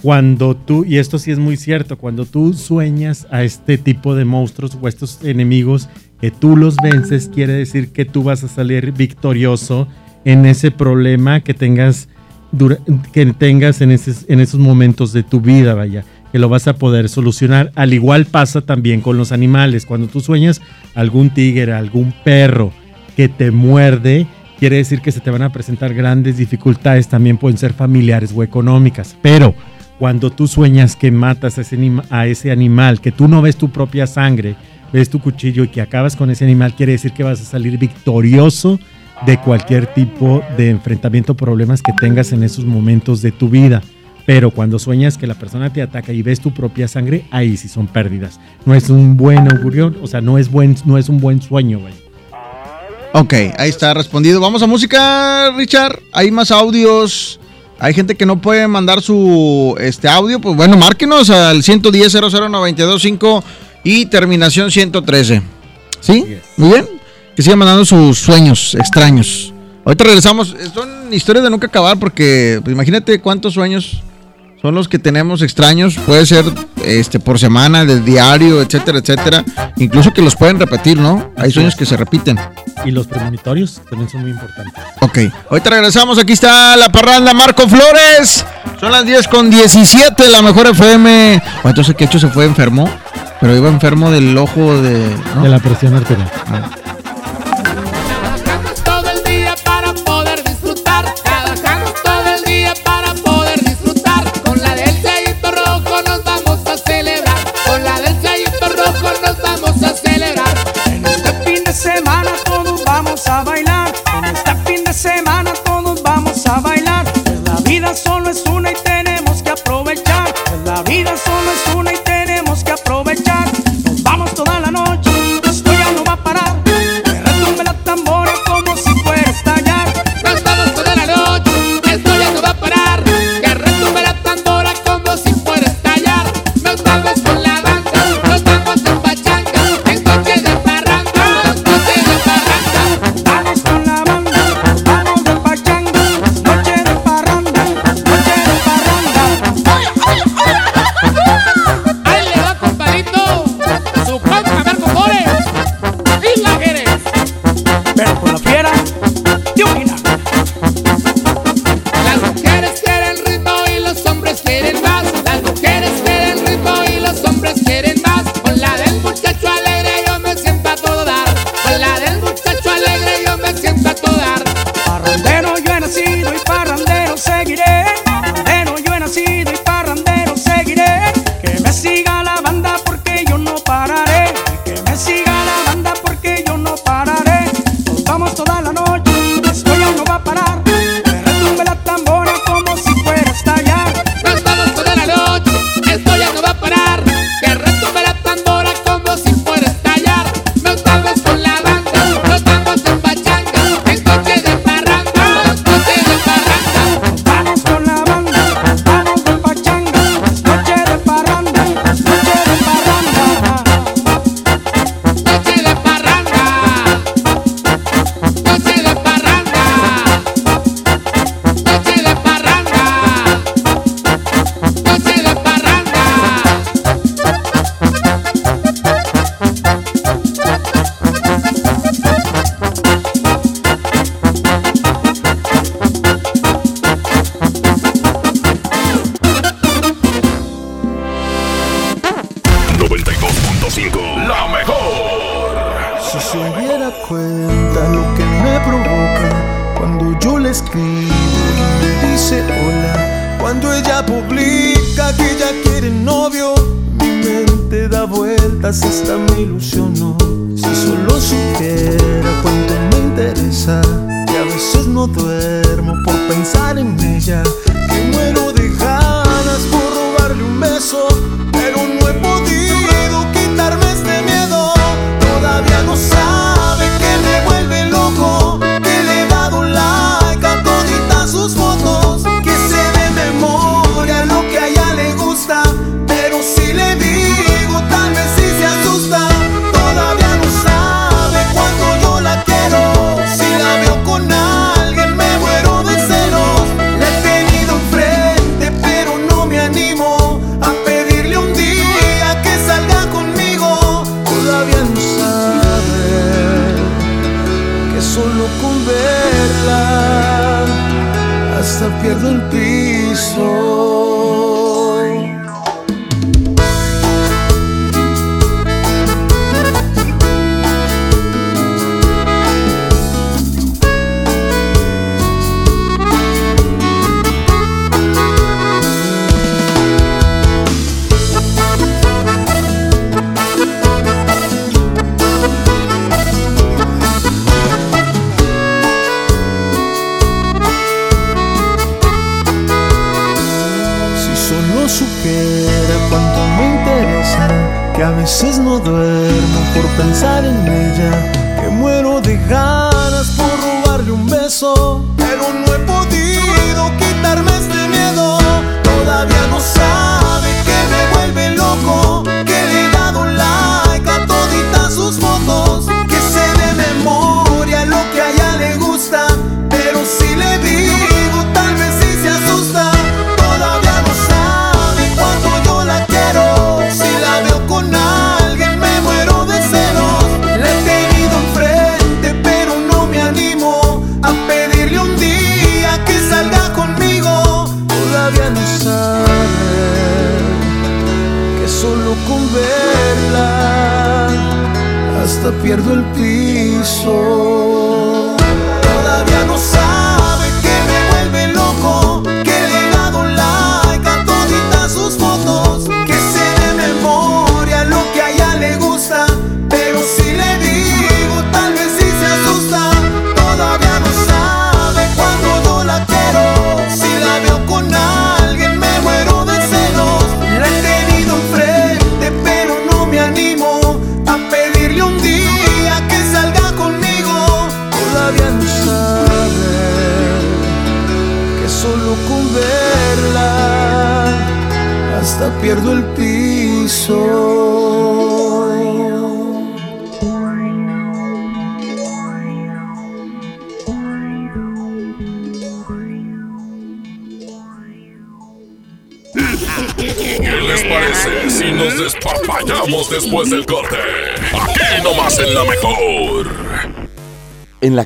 Cuando tú, y esto sí es muy cierto, cuando tú sueñas a este tipo de monstruos o estos enemigos que tú los vences, quiere decir que tú vas a salir victorioso en ese problema que tengas, que tengas en, esos- en esos momentos de tu vida, vaya, que lo vas a poder solucionar. Al igual pasa también con los animales. Cuando tú sueñas algún tigre, algún perro que te muerde, quiere decir que se te van a presentar grandes dificultades, también pueden ser familiares o económicas, pero cuando tú sueñas que matas a ese, animal, que tú no ves tu propia sangre, ves tu cuchillo y que acabas con ese animal, quiere decir que vas a salir victorioso de cualquier tipo de enfrentamiento o problemas que tengas en esos momentos de tu vida. Pero cuando sueñas que la persona te ataca y ves tu propia sangre, ahí sí son pérdidas. No es un buen augurio, o sea, no es, buen, no es un buen sueño, güey. Ok, ahí está respondido. Vamos a música, Richard. Hay más audios. Hay gente que no puede mandar su este audio. Pues bueno, márquenos al 110 00925 y terminación 113. ¿Sí? Muy bien. Que sigan mandando sus sueños extraños. Ahorita regresamos. Son historias de nunca acabar porque pues, imagínate cuántos sueños son los que tenemos extraños, puede ser este por semana, del diario, etcétera, etcétera. Incluso que los pueden repetir, ¿no? Hay sueños que se repiten. Y los premonitorios también son muy importantes. Ok, ahorita regresamos, aquí está la parranda Marco Flores. Son las 10 con 17, la mejor FM. O entonces, ¿qué hecho se fue enfermo? Pero iba enfermo del ojo de... De la presión arterial. Ah.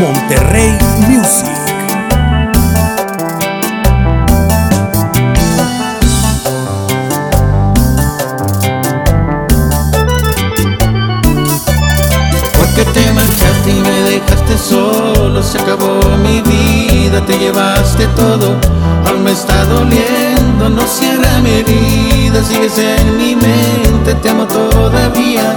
Monterrey Music. Porque te marchaste y me dejaste solo, se acabó mi vida, te llevaste todo, aún me está doliendo, no cierra mi herida, sigues en mi mente, te amo todavía.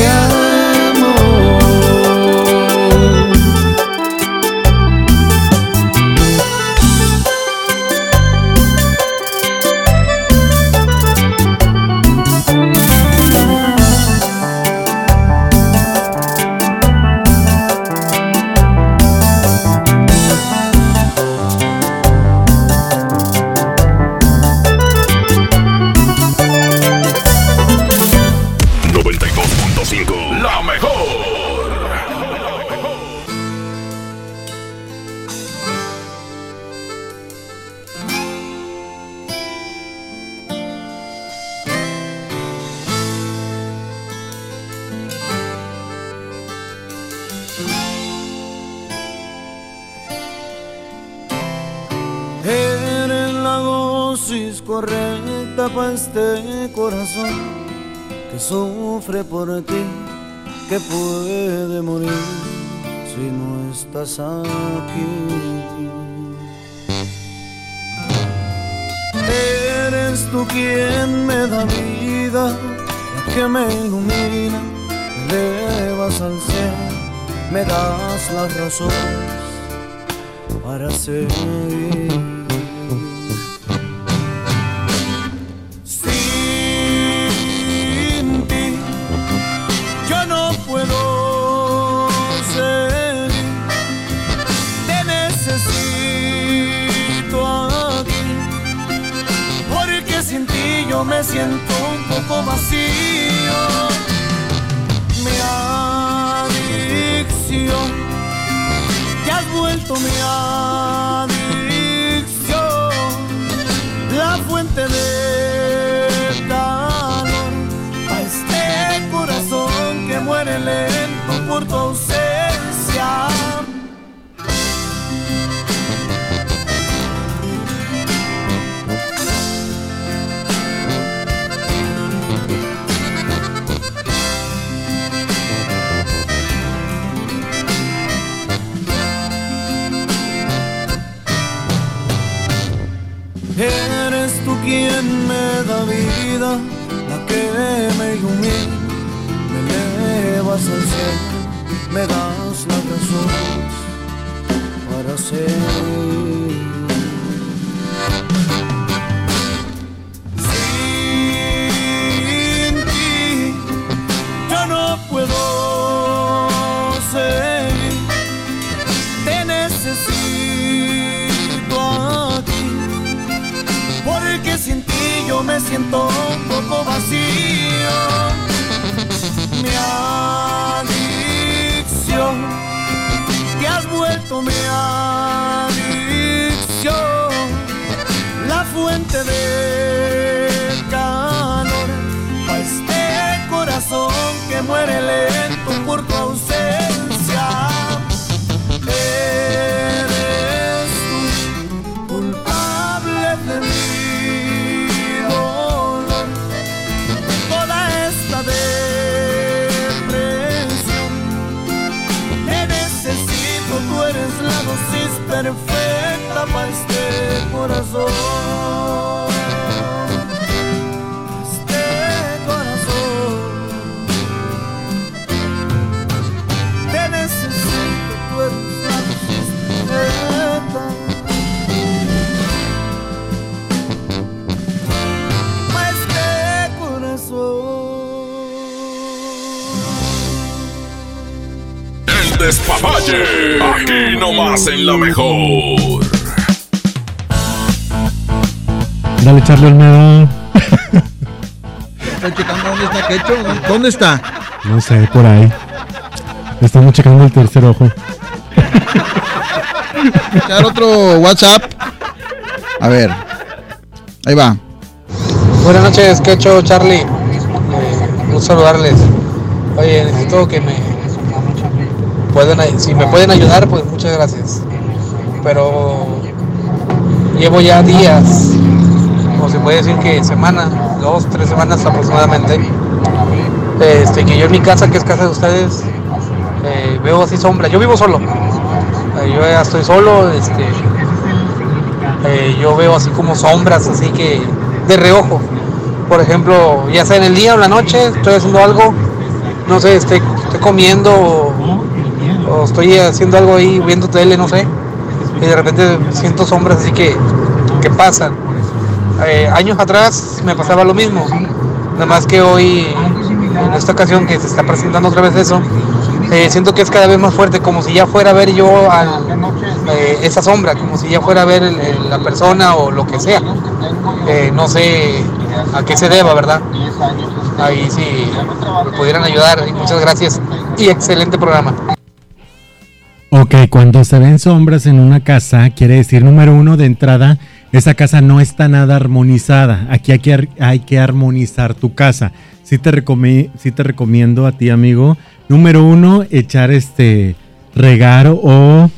Correcta para este corazón que sufre por ti, que puede morir si no estás aquí. Eres tú quien me da vida, que me ilumina, me elevas al cielo, me das las razones para seguir. Poco vacío. Mi adicción te has vuelto mi adicción, me elevas al cielo, me das la razón para yo me siento un poco vacío. Vuelto mi adicción. La fuente de calor a este corazón que muere lento por tu. Corazón. Este corazón. Te necesito, tú eres la. Pa' este corazón. El despapalle. Aquí nomás en la mejor. Dale, Charlie Olmedo. Estoy checando dónde está Quecho. ¿Dónde está? No sé, por ahí. Estamos checando el tercer ojo. Echar otro WhatsApp. A ver. Ahí va. Buenas noches, Quecho, Charlie. Eh, un saludarles. Oye, necesito que me pueden, si me pueden ayudar, pues muchas gracias. Pero llevo ya días, o se puede decir que semana, dos, tres semanas aproximadamente, este, que yo en mi casa, que es casa de ustedes, eh, veo así sombras. Yo vivo solo. Eh, yo ya estoy solo, este, eh, yo veo así como sombras, así que de reojo. Por ejemplo, ya sea en el día o la noche, estoy haciendo algo, no sé, estoy, estoy comiendo o, o estoy haciendo algo ahí, viendo tele, no sé, y de repente siento sombras así que, que pasan. Eh, años atrás me pasaba lo mismo, nada más que hoy, en esta ocasión que se está presentando otra vez eso, eh, siento que es cada vez más fuerte, como si ya fuera a ver yo al- eh, esa sombra, como si ya fuera a ver el- la persona o lo que sea. Eh, no sé a qué se deba, ¿verdad? Ahí sí me pudieran ayudar. y Muchas gracias y excelente programa. Ok, cuando se ven sombras en una casa, quiere decir, número uno, de entrada, esa casa no está nada armonizada. Aquí hay que, hay que armonizar tu casa. Sí te, te recomiendo a ti, amigo, número uno, echar este, regar o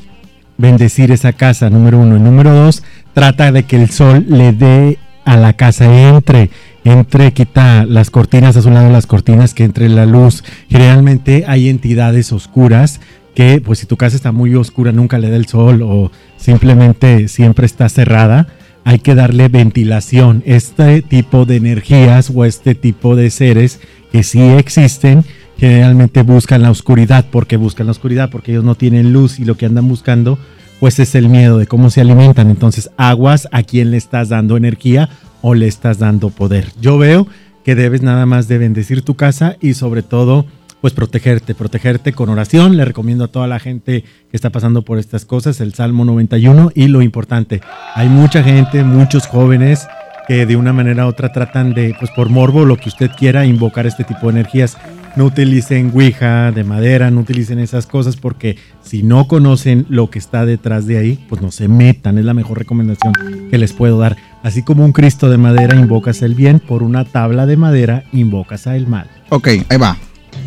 bendecir esa casa, número uno. Y número dos, trata de que el sol le dé a la casa, entre, entre, quita las cortinas, a su lado las cortinas, que entre la luz. Generalmente hay entidades oscuras que, pues si tu casa está muy oscura, nunca le da el sol o simplemente siempre está cerrada, hay que darle ventilación. Este tipo de energías o este tipo de seres que sí existen, generalmente buscan la oscuridad. porque buscan la oscuridad? Porque ellos no tienen luz y lo que andan buscando, pues es el miedo de cómo se alimentan. Entonces, aguas a quién le estás dando energía o le estás dando poder. Yo veo que debes nada más de bendecir tu casa y sobre todo pues protegerte, protegerte con oración. Le recomiendo a toda la gente que está pasando por estas cosas el Salmo 91 y lo importante, hay mucha gente, muchos jóvenes que de una manera u otra tratan de, pues por morbo, lo que usted quiera, invocar este tipo de energías. No utilicen Ouija de madera, no utilicen esas cosas porque si no conocen lo que está detrás de ahí, pues no se metan. Es la mejor recomendación que les puedo dar. Así como un Cristo de madera invocas el bien, por una tabla de madera invocas a el mal. Ok, ahí va.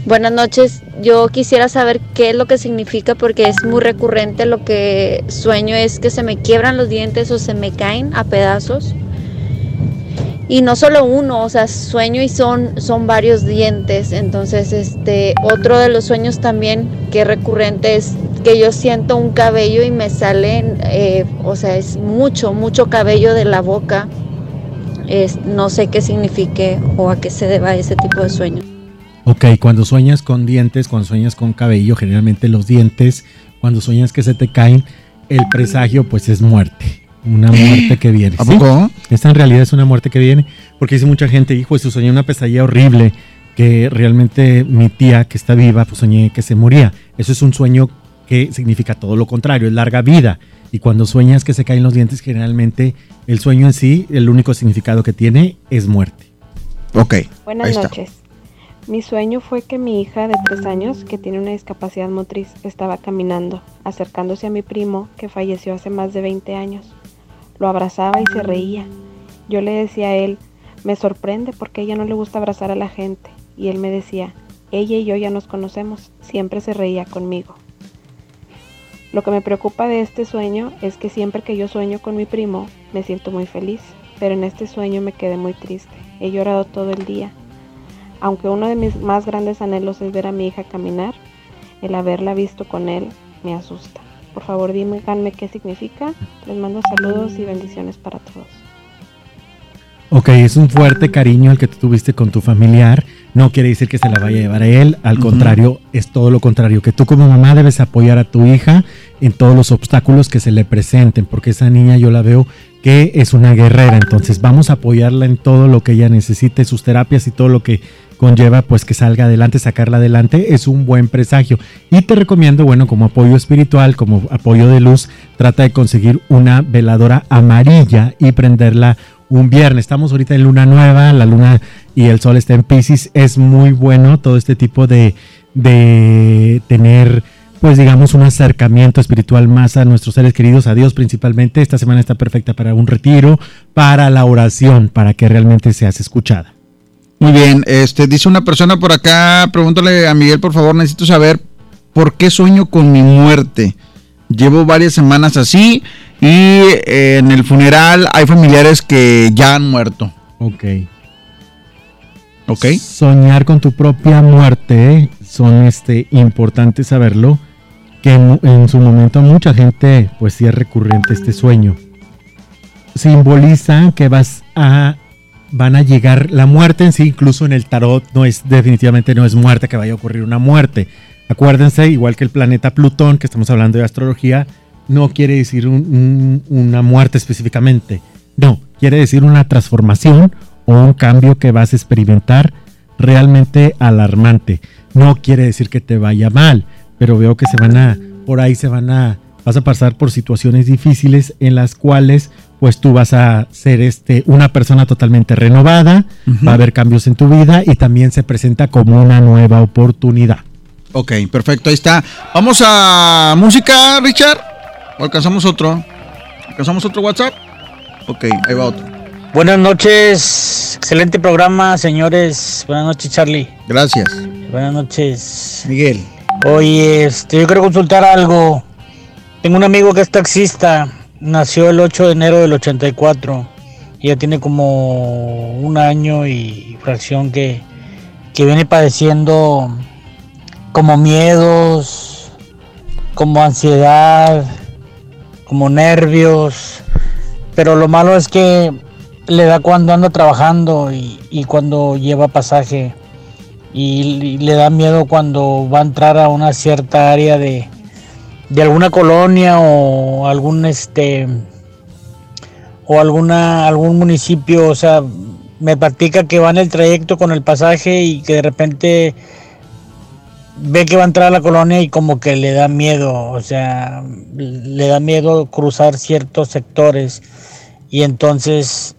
Buenas noches, yo quisiera saber qué es lo que significa porque es muy recurrente lo que sueño es que se me quiebran los dientes o se me caen a pedazos. Y no solo uno, o sea, sueño y son, son varios dientes. Entonces, este, otro de los sueños también que es recurrente es que yo siento un cabello y me salen, eh, o sea, es mucho, mucho cabello de la boca. Es, no sé qué signifique o a qué se deba ese tipo de sueño. Ok, cuando sueñas con dientes, cuando sueñas con cabello, generalmente los dientes, cuando sueñas que se te caen, el presagio pues es muerte. Una muerte que viene. ¿A ¿sí? poco? Esta en realidad es una muerte que viene, porque dice mucha gente, hijo, eso soñé una pesadilla horrible, que realmente mi tía que está viva, pues soñé que se moría. Eso es un sueño que significa todo lo contrario, es larga vida. Y cuando sueñas que se caen los dientes, generalmente el sueño en sí, el único significado que tiene es muerte. Ok. Buenas noches. Mi sueño fue que mi hija de tres años, que tiene una discapacidad motriz, estaba caminando, acercándose a mi primo, que falleció hace más de 20 años. Lo abrazaba y se reía. Yo le decía a él, me sorprende porque ella no le gusta abrazar a la gente. Y él me decía, ella y yo ya nos conocemos, siempre se reía conmigo. Lo que me preocupa de este sueño es que siempre que yo sueño con mi primo, me siento muy feliz, pero en este sueño me quedé muy triste. He llorado todo el día. Aunque uno de mis más grandes anhelos es ver a mi hija caminar, el haberla visto con él me asusta. Por favor, díganme qué significa. Les mando saludos y bendiciones para todos. Ok, es un fuerte cariño el que tú tuviste con tu familiar. No quiere decir que se la vaya a llevar a él. Al contrario, es todo lo contrario. Que tú como mamá debes apoyar a tu hija en todos los obstáculos que se le presenten. Porque esa niña yo la veo que es una guerrera. Entonces vamos a apoyarla en todo lo que ella necesite, sus terapias y todo lo que conlleva pues que salga adelante, sacarla adelante, es un buen presagio. Y te recomiendo, bueno, como apoyo espiritual, como apoyo de luz, trata de conseguir una veladora amarilla y prenderla un viernes. Estamos ahorita en luna nueva, la luna y el sol está en Pisces. Es muy bueno todo este tipo de, de tener, pues digamos, un acercamiento espiritual más a nuestros seres queridos, a Dios principalmente. Esta semana está perfecta para un retiro, para la oración, para que realmente seas escuchada. Muy bien, este dice una persona por acá, pregúntale a Miguel, por favor, necesito saber por qué sueño con mi muerte. Llevo varias semanas así y eh, en el funeral hay familiares que ya han muerto. Ok. Ok. Soñar con tu propia muerte son este importante saberlo que en, su momento mucha gente pues sí es recurrente este sueño. Simboliza que vas a van a llegar la muerte en sí, incluso en el tarot no es definitivamente no es muerte que vaya a ocurrir una muerte. Acuérdense, igual que el planeta Plutón, que estamos hablando de astrología, no quiere decir un- una muerte específicamente. No, quiere decir una transformación o un cambio que vas a experimentar realmente alarmante. No quiere decir que te vaya mal, pero veo que se van a, por ahí se van a, vas a pasar por situaciones difíciles en las cuales pues tú vas a ser este, una persona totalmente renovada, va a haber cambios en tu vida y también se presenta como una nueva oportunidad. Ok, perfecto, ahí está. Vamos a música, Richard. ¿O alcanzamos otro? ¿Alcanzamos otro WhatsApp? Ok, ahí va otro. Buenas noches, excelente programa, señores. Buenas noches, Charlie. Gracias. Buenas noches. Miguel. Oye, este, yo quiero consultar algo. Tengo un amigo que es taxista. Nació el 8 de enero del 84. Y ya tiene como un año y fracción que, que viene padeciendo como miedos, como ansiedad, como nervios. Pero lo malo es que le da cuando anda trabajando y, y cuando lleva pasaje. Y, le da miedo cuando va a entrar a una cierta área de, de alguna colonia o algún este o alguna algún municipio, o sea, me platica que va en el trayecto con el pasaje y que de repente ve que va a entrar a la colonia y como que le da miedo, o sea, le da miedo cruzar ciertos sectores. Y entonces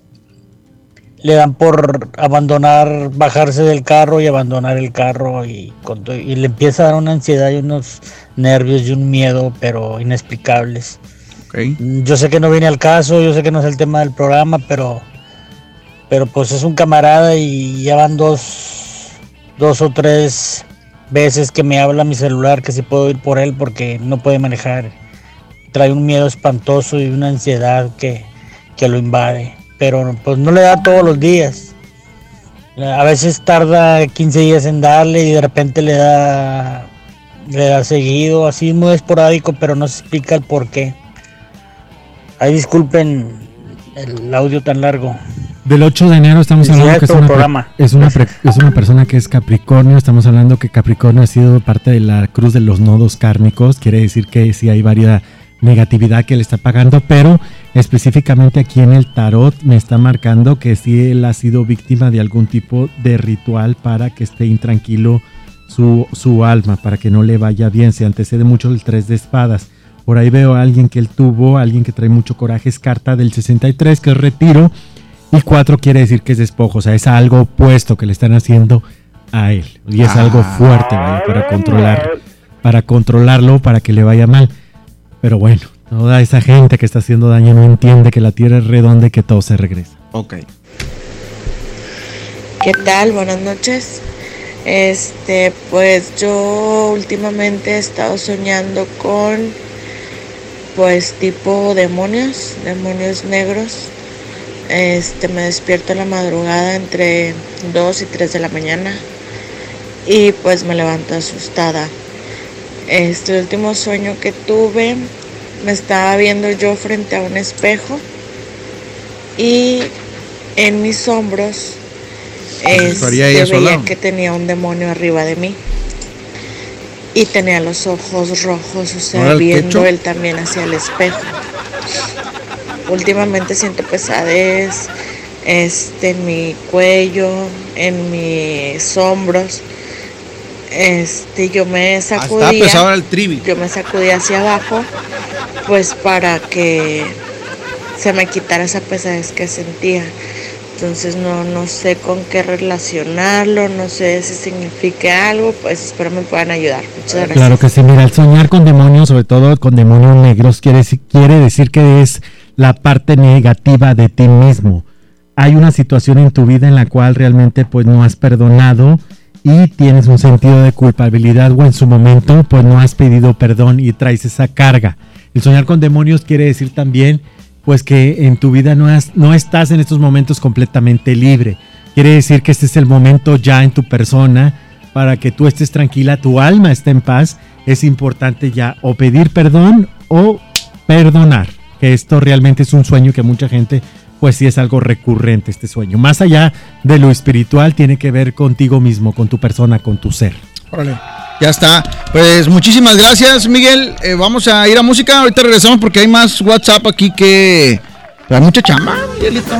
le dan por abandonar, bajarse del carro y abandonar el carro y, con y le empieza a dar una ansiedad y unos nervios y un miedo, pero inexplicables. Yo sé que no viene al caso, yo sé que no es el tema del programa, pero, pero pues es un camarada y ya van dos, dos o tres veces que me habla mi celular que si puedo ir por él porque no puede manejar. Trae un miedo espantoso y una ansiedad que, que lo invade, pero pues no le da todos los días. A veces tarda 15 días en darle y de repente le da le da seguido, así muy esporádico, pero no se explica el por qué. Ahí disculpen el audio tan largo. Del 8 de enero estamos hablando que es una, programa. es, una es una persona que es Capricornio. Estamos hablando que Capricornio ha sido parte de la cruz de los nodos kármicos. Quiere decir que sí hay varias negatividad que le está pagando, pero específicamente aquí en el tarot me está marcando que sí él ha sido víctima de algún tipo de ritual para que esté intranquilo su, su alma, para que no le vaya bien. Se antecede mucho el 3 de espadas. Por ahí veo a alguien que él tuvo, alguien que trae mucho coraje, es carta del 63, que es retiro. Y 4 quiere decir que es despojo, o sea, es algo opuesto que le están haciendo a él. Y es algo fuerte, vaya, para controlar, para controlarlo, para que le vaya mal. Pero bueno, toda esa gente que está haciendo daño no entiende que la tierra es redonda y que todo se regresa. Ok. ¿Qué tal? Buenas noches. Este, pues yo últimamente he estado soñando con pues tipo demonios, demonios negros. Este, me despierto en la madrugada entre 2 y 3 de la mañana y pues me levanto asustada. Este último sueño que tuve me estaba viendo yo frente a un espejo y en mis hombros estaría este, ella veía sola. que tenía un demonio arriba de mí y tenía los ojos rojos, o sea, viendo él también hacia el espejo. Últimamente siento pesadez este, en mi cuello, en mis hombros. Este, yo me sacudía. pesado el trivi. Yo me sacudía hacia abajo, pues para que se me quitara esa pesadez que sentía. Entonces no, no sé con qué relacionarlo, no sé si significa algo, pues espero me puedan ayudar. Muchas gracias. Claro que sí, mira, el soñar con demonios, sobre todo con demonios negros, quiere, decir- quiere decir que es la parte negativa de ti mismo. Hay una situación en tu vida en la cual realmente pues no has perdonado y tienes un sentido de culpabilidad o en su momento pues no has pedido perdón y traes esa carga. El soñar con demonios quiere decir también pues que en tu vida no, no estás en estos momentos completamente libre. Quiere decir que este es el momento ya en tu persona para que tú estés tranquila, tu alma esté en paz. Es importante ya o pedir perdón o perdonar. Que esto realmente es un sueño que mucha gente, pues sí es algo recurrente este sueño. Más allá de lo espiritual, tiene que ver contigo mismo, con tu persona, con tu ser. Órale. Ya está. Pues muchísimas gracias, Miguel. Eh, vamos a ir a música. Ahorita regresamos porque hay más WhatsApp aquí que. Hay mucha chamba, Miguelito.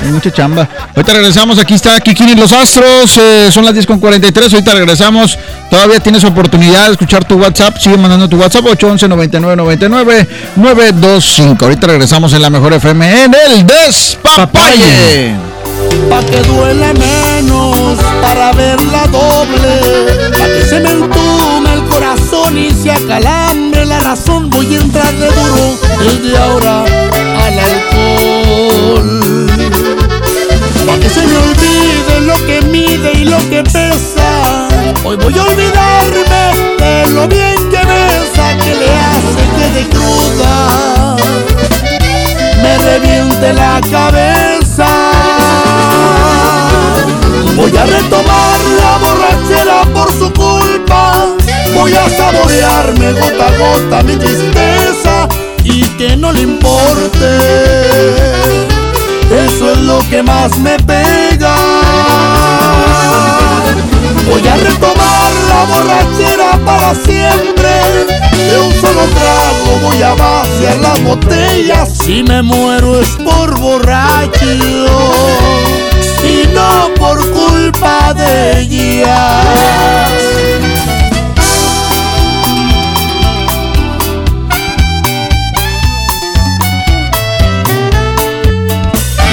Hay mucha chamba. Ahorita regresamos. Aquí está Kikini Los Astros. eh, son las 10 con 43. Ahorita regresamos. Todavía tienes oportunidad de escuchar tu WhatsApp. Sigue mandando tu WhatsApp 811 99 99 925. Ahorita regresamos en la mejor FM en el Despapalle. Pa' que duele menos, para verla doble, pa' que se me entume el corazón y se acalambre la razón, voy a entrarle duro desde ahora reviente la cabeza. Voy a retomar la borrachera por su culpa. Voy a saborearme gota a gota mi tristeza y que no le importe. Eso es lo que más me pega. Voy a retomar la borrachera para siempre. De un solo trago voy a vaciar las botellas. Si me muero es por borracho y no por culpa de ellas.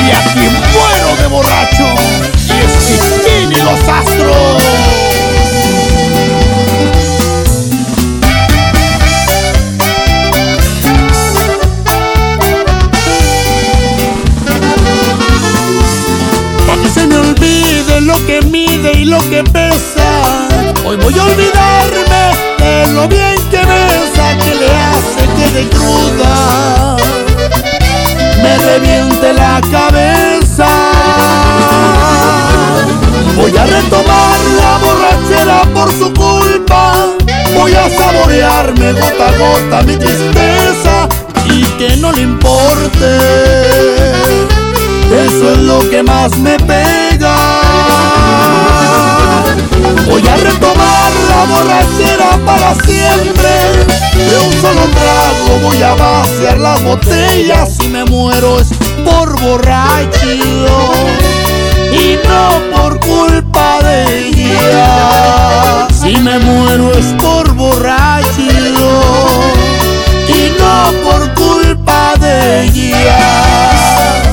Y aquí muero de borracho y es Kikín y los astros. Y lo que pesa. Hoy voy a olvidarme de lo bien que besa, que le hace que de cruda me reviente la cabeza. Voy a retomar la borrachera por su culpa. Voy a saborearme gota a gota mi tristeza y que no le importe. Eso es lo que más me pega. Voy a retomar la borrachera para siempre. De un solo trago voy a vaciar las botellas. Si me muero es por borracho y no por culpa de ella. Si me muero es por borracho y no por culpa de ella.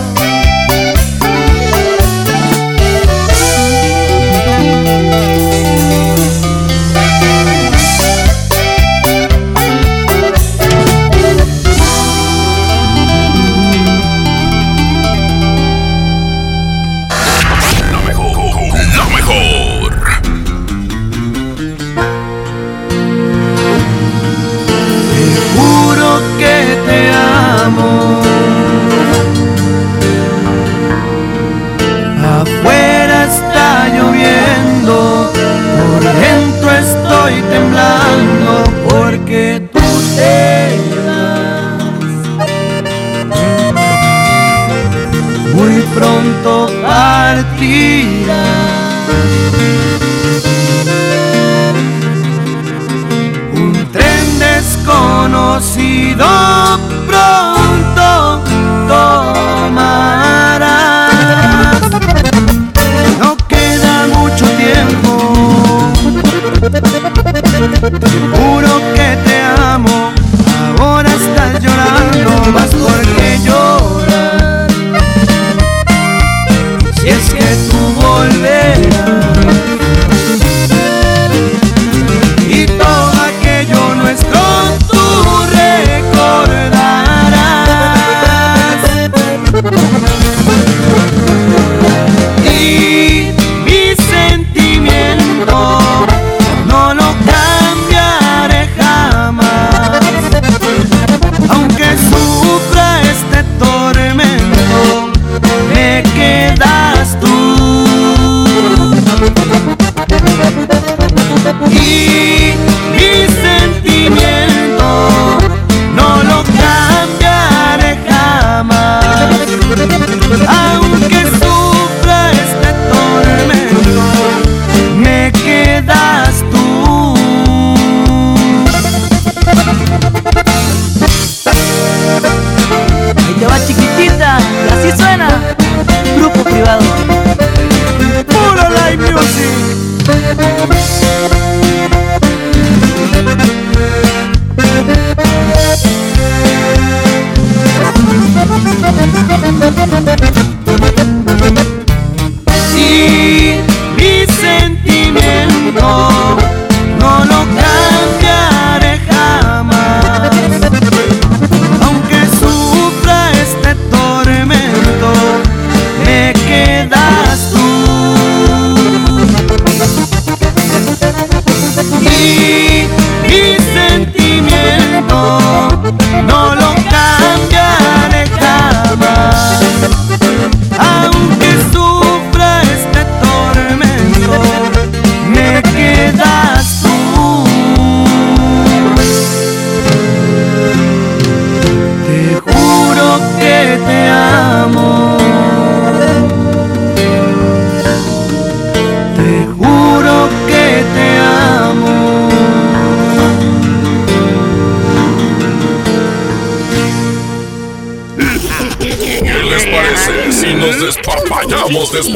estoy temblando porque tú te vas. Muy pronto partirás. Un tren desconocido pronto toma Juro que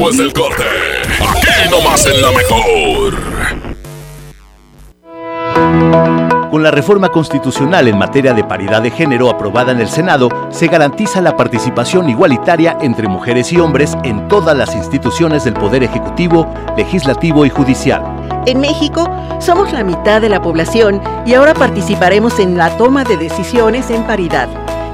después del corte? Aquí nomás en la mejor. Con la reforma constitucional en materia de paridad de género aprobada en el Senado, se garantiza la participación igualitaria entre mujeres y hombres en todas las instituciones del Poder Ejecutivo, Legislativo y Judicial. En México somos la mitad de la población y ahora participaremos en la toma de decisiones en paridad.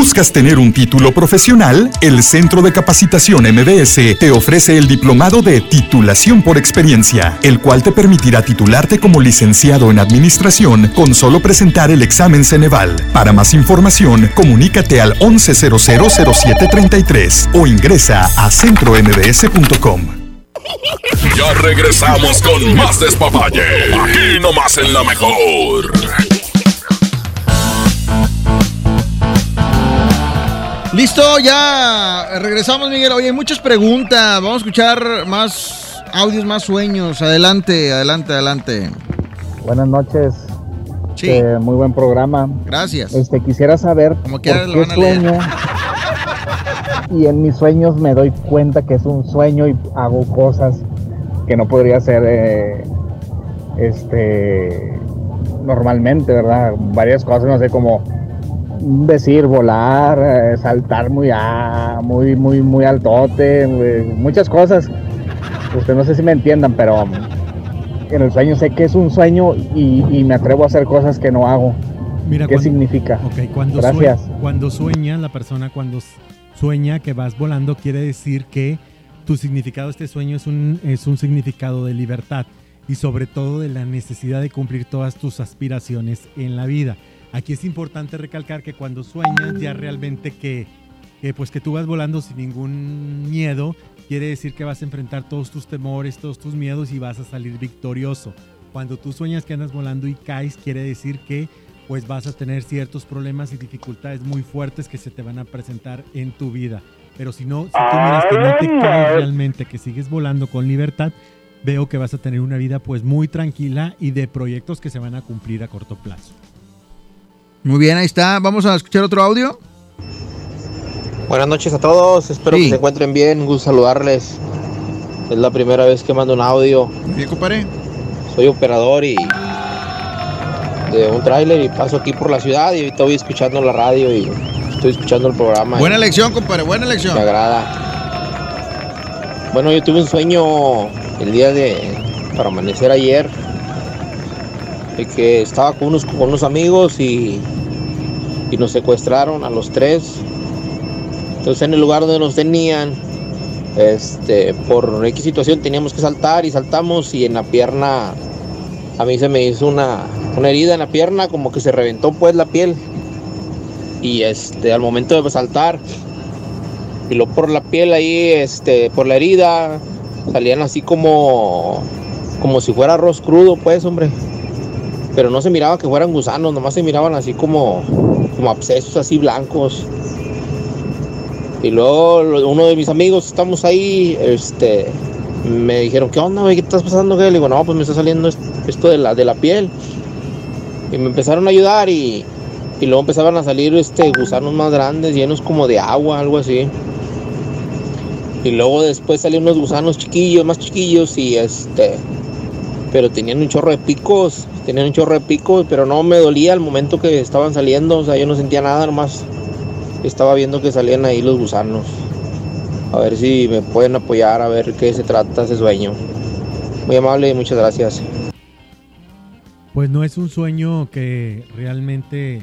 ¿Buscas tener un título profesional? El Centro de Capacitación MBS te ofrece el diplomado de titulación por experiencia, el cual te permitirá titularte como licenciado en administración con solo presentar el examen Ceneval. Para más información, comunícate al 11000733 o ingresa a centrombs.com. Ya regresamos con más despapalle. Aquí nomás en la mejor. Listo, ya regresamos, Miguel. Oye, hay muchas preguntas. Vamos a escuchar más audios, más sueños. Adelante, adelante, adelante. Buenas noches. Sí. Eh, muy buen programa. Gracias. Este, quisiera saber por quiera lo qué sueño. y en mis sueños me doy cuenta que es un sueño y hago cosas que no podría hacer eh, este normalmente, ¿verdad? Varias cosas, no sé, como decir, volar, eh, saltar muy a, muy, muy, muy altote, eh, muchas cosas. Usted no sé si me entiendan, pero en el sueño sé que es un sueño y, y me atrevo a hacer cosas que no hago. Mira, ¿Qué cuando- significa? Ok, cuando, Gracias. cuando sueña, la persona cuando sueña que vas volando, quiere decir que tu significado de este sueño es un, es un significado de libertad y sobre todo de la necesidad de cumplir todas tus aspiraciones en la vida. Aquí es importante recalcar que cuando sueñas ya realmente que, que, pues que tú vas volando sin ningún miedo, quiere decir que vas a enfrentar todos tus temores, todos tus miedos y vas a salir victorioso. Cuando tú sueñas que andas volando y caes, quiere decir que pues vas a tener ciertos problemas y dificultades muy fuertes que se te van a presentar en tu vida. Pero si no, si tú miras que no te caes realmente, que sigues volando con libertad, veo que vas a tener una vida pues muy tranquila y de proyectos que se van a cumplir a corto plazo. Muy bien, ahí está. Vamos a escuchar otro audio. Buenas noches a todos, espero que se encuentren bien, un gusto saludarles. Es la primera vez que mando un audio. Bien, compadre. Soy operador y de un tráiler y paso aquí por la ciudad y voy escuchando la radio y estoy escuchando el programa. Buena elección, compadre, buena elección. Me agrada. Bueno, yo tuve un sueño el día de para amanecer ayer de que estaba con unos, con unos amigos y, y nos secuestraron a los tres. Entonces en el lugar donde nos tenían, este, por X situación teníamos que saltar y saltamos y en la pierna a mí se me hizo una, una herida en la pierna, como que se reventó pues la piel. Y este, al momento de saltar, y lo por la piel ahí, este, por la herida, salían así como, como si fuera arroz crudo, pues, hombre. Pero no se miraba que fueran gusanos, nomás se miraban así como, como abscesos así blancos. Y luego uno de mis amigos, estamos ahí, este, me dijeron, ¿qué onda, güey? ¿Qué estás pasando? güey?" Le digo, no, pues me está saliendo es- esto de la, de la piel. Y me empezaron a ayudar y, y luego empezaban a salir este, gusanos más grandes, llenos como de agua, algo así. Y luego después salieron unos gusanos chiquillos, más chiquillos y este, pero tenían un chorro de picos, tenían un chorro de picos, pero no me dolía al momento que estaban saliendo, o sea, yo no sentía nada, nomás estaba viendo que salían ahí los gusanos. A ver si me pueden apoyar, a ver qué se trata ese sueño. Muy amable y muchas gracias. Pues no es un sueño que realmente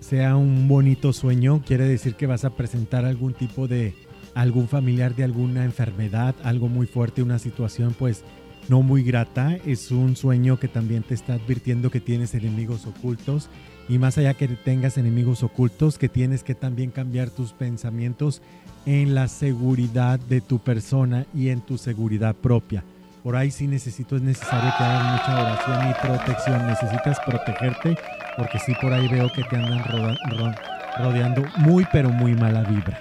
sea un bonito sueño. Quiere decir que vas a presentar algún tipo de algún familiar de alguna enfermedad, algo muy fuerte, una situación pues no muy grata. Es un sueño que también te está advirtiendo que tienes enemigos ocultos y más allá que tengas enemigos ocultos, que tienes que también cambiar tus pensamientos en la seguridad de tu persona y en tu seguridad propia. Por ahí sí necesito, es necesario que hagas mucha oración y protección. Necesitas protegerte porque sí por ahí veo que te andan roda- ro- rodeando muy pero muy mala vibra.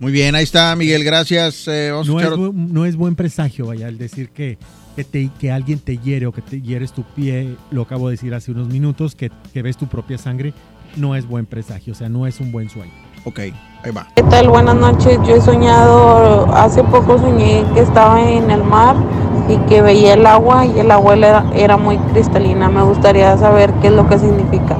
Muy bien, ahí está, Miguel, gracias. Eh, es, no es buen presagio, vaya, el decir que, que, te, que alguien te hiere o que te hieres tu pie, lo acabo de decir hace unos minutos, que, que ves tu propia sangre, no es buen presagio, o sea, no es un buen sueño. Ok, ahí va. ¿Qué tal? Buenas noches. Yo he soñado, hace poco soñé que estaba en el mar y que veía el agua y el agua era, era muy cristalina. Me gustaría saber qué es lo que significa.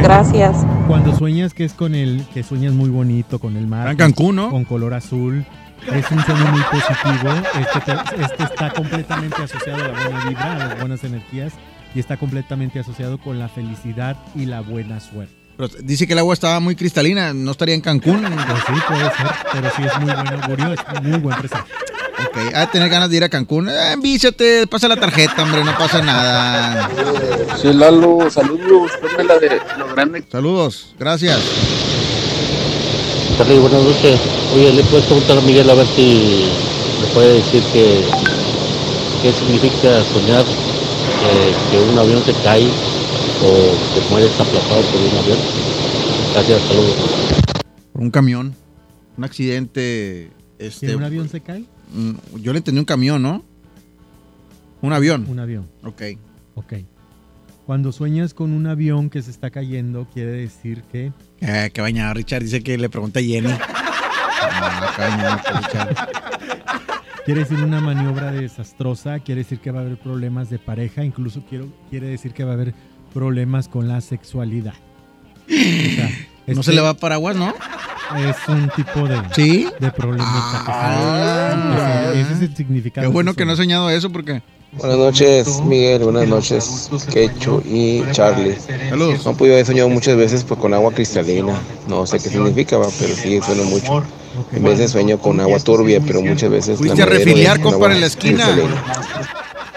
Gracias. Cuando sueñas que es con el, que sueñas muy bonito, con el mar. En Cancún, ¿no? Con color azul. Es un sueño muy positivo. Este, te- este está completamente asociado a la buena vibra, a las buenas energías y está completamente asociado con la felicidad y la buena suerte. Pero dice que el agua estaba muy cristalina, no estaría en Cancún. Pues sí, puede ser, pero sí es muy buen augurio, es muy buen presagio. Ok, a tener ganas de ir a Cancún. Eh, envíciate, pasa la tarjeta, hombre, no pasa nada. Sí, Lalo, saludos. Ponme la de lo grande. Saludos, gracias. Charlie, buenas noches. Oye, le puedes preguntar a Miguel a ver si me puede decir que, qué significa soñar eh, que un avión se cae o que mueres aplastado por un avión. Gracias, saludos. Por un camión, un accidente. Este, ¿Que un avión se cae? Mm, Yo le entendí un camión, ¿no? Un avión. Un avión. Ok. Ok. Cuando sueñas con un avión que se está cayendo, quiere decir que Eh, qué bañado, Richard. Dice que le pregunta a Jenny. Ah, qué bañado, Richard. quiere decir una maniobra desastrosa, quiere decir que va a haber problemas de pareja, incluso quiero, quiere decir que va a haber problemas con la sexualidad. O sea, No este se le va paraguas, ¿no? Es un tipo de, ¿Sí? de problemita. que Ah, se- ese es el significado. Qué bueno que no he soñado eso porque. Buenas noches, Miguel. Buenas noches, Quecho y Charlie. Saludos. No, yo he soñado muchas veces pues, con agua cristalina. No sé qué significa, va, pero sí suena mucho. En veces sueño con agua turbia, pero muchas veces. Fuiste a refiliar, compa, en la esquina. cristalina.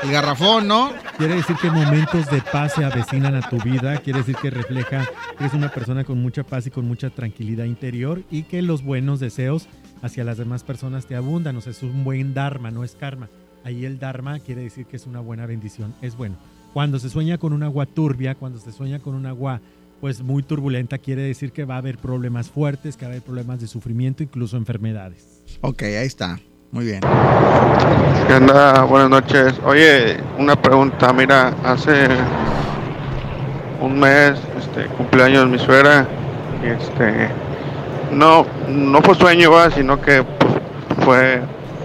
El garrafón, ¿no? Quiere decir que momentos de paz se avecinan a tu vida, quiere decir que refleja que eres una persona con mucha paz y con mucha tranquilidad interior y que los buenos deseos hacia las demás personas te abundan, o sea, es un buen dharma, no es karma. Ahí el dharma quiere decir que es una buena bendición, es bueno. Cuando se sueña con un agua turbia, cuando se sueña con un agua pues muy turbulenta, quiere decir que va a haber problemas fuertes, que va a haber problemas de sufrimiento, incluso enfermedades. Ok, ahí está. Muy bien. ¿Qué onda? Buenas noches. Oye, una pregunta. Mira, hace un mes, este, cumpleaños mi suegra. Y este, no, no fue sueño, ¿va? sino que pues, fue,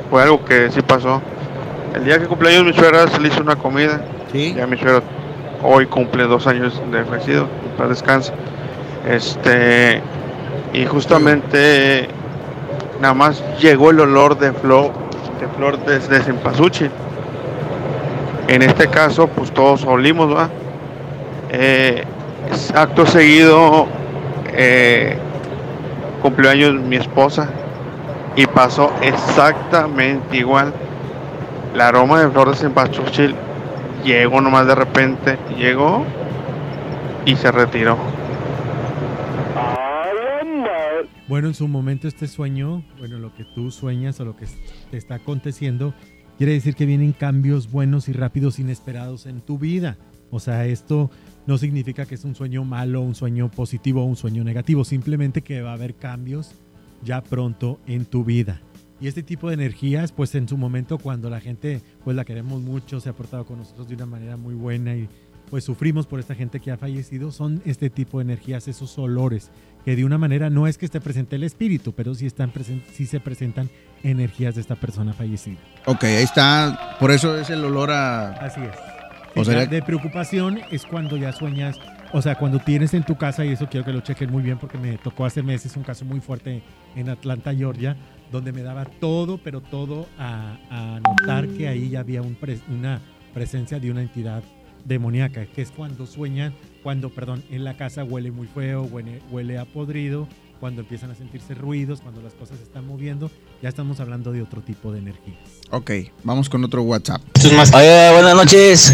fue algo que sí pasó. El día que cumpleaños mi suegra se le hizo una comida. Sí. Ya mi suegra hoy cumple dos años de fallecido. Para descanso. Este, y justamente nada más llegó el olor de flor de flor de, de cempasúchil. En este caso, pues todos olimos, ¿va? Eh, acto seguido, eh, cumpleaños mi esposa y pasó exactamente igual. El aroma de flor de cempasúchil llegó nomás de repente, llegó y se retiró. Bueno, en su momento este sueño, bueno, lo que tú sueñas o lo que te está aconteciendo, quiere decir que vienen cambios buenos y rápidos inesperados en tu vida. O sea, esto no significa que es un sueño malo, un sueño positivo o un sueño negativo, simplemente que va a haber cambios ya pronto en tu vida. Y este tipo de energías, pues en su momento cuando la gente, pues la queremos mucho, se ha portado con nosotros de una manera muy buena y pues sufrimos por esta gente que ha fallecido, son este tipo de energías, esos olores, que de una manera no es que esté presente el espíritu, pero sí, están presen- sí se presentan energías de esta persona fallecida. Ok, ahí está. Por eso es el olor a. Así es. O sea, de preocupación es cuando ya sueñas, o sea, cuando tienes en tu casa, y eso quiero que lo chequen muy bien porque me tocó hace meses un caso muy fuerte en Atlanta, Georgia, donde me daba todo, pero todo a, notar que ahí ya había una presencia de una entidad demoníaca, que es cuando sueñan, cuando, perdón, en la casa huele muy feo, huele, huele a podrido, cuando empiezan a sentirse ruidos, cuando las cosas se están moviendo, ya estamos hablando de otro tipo de energías. Ok, vamos con otro WhatsApp. Oye, buenas noches.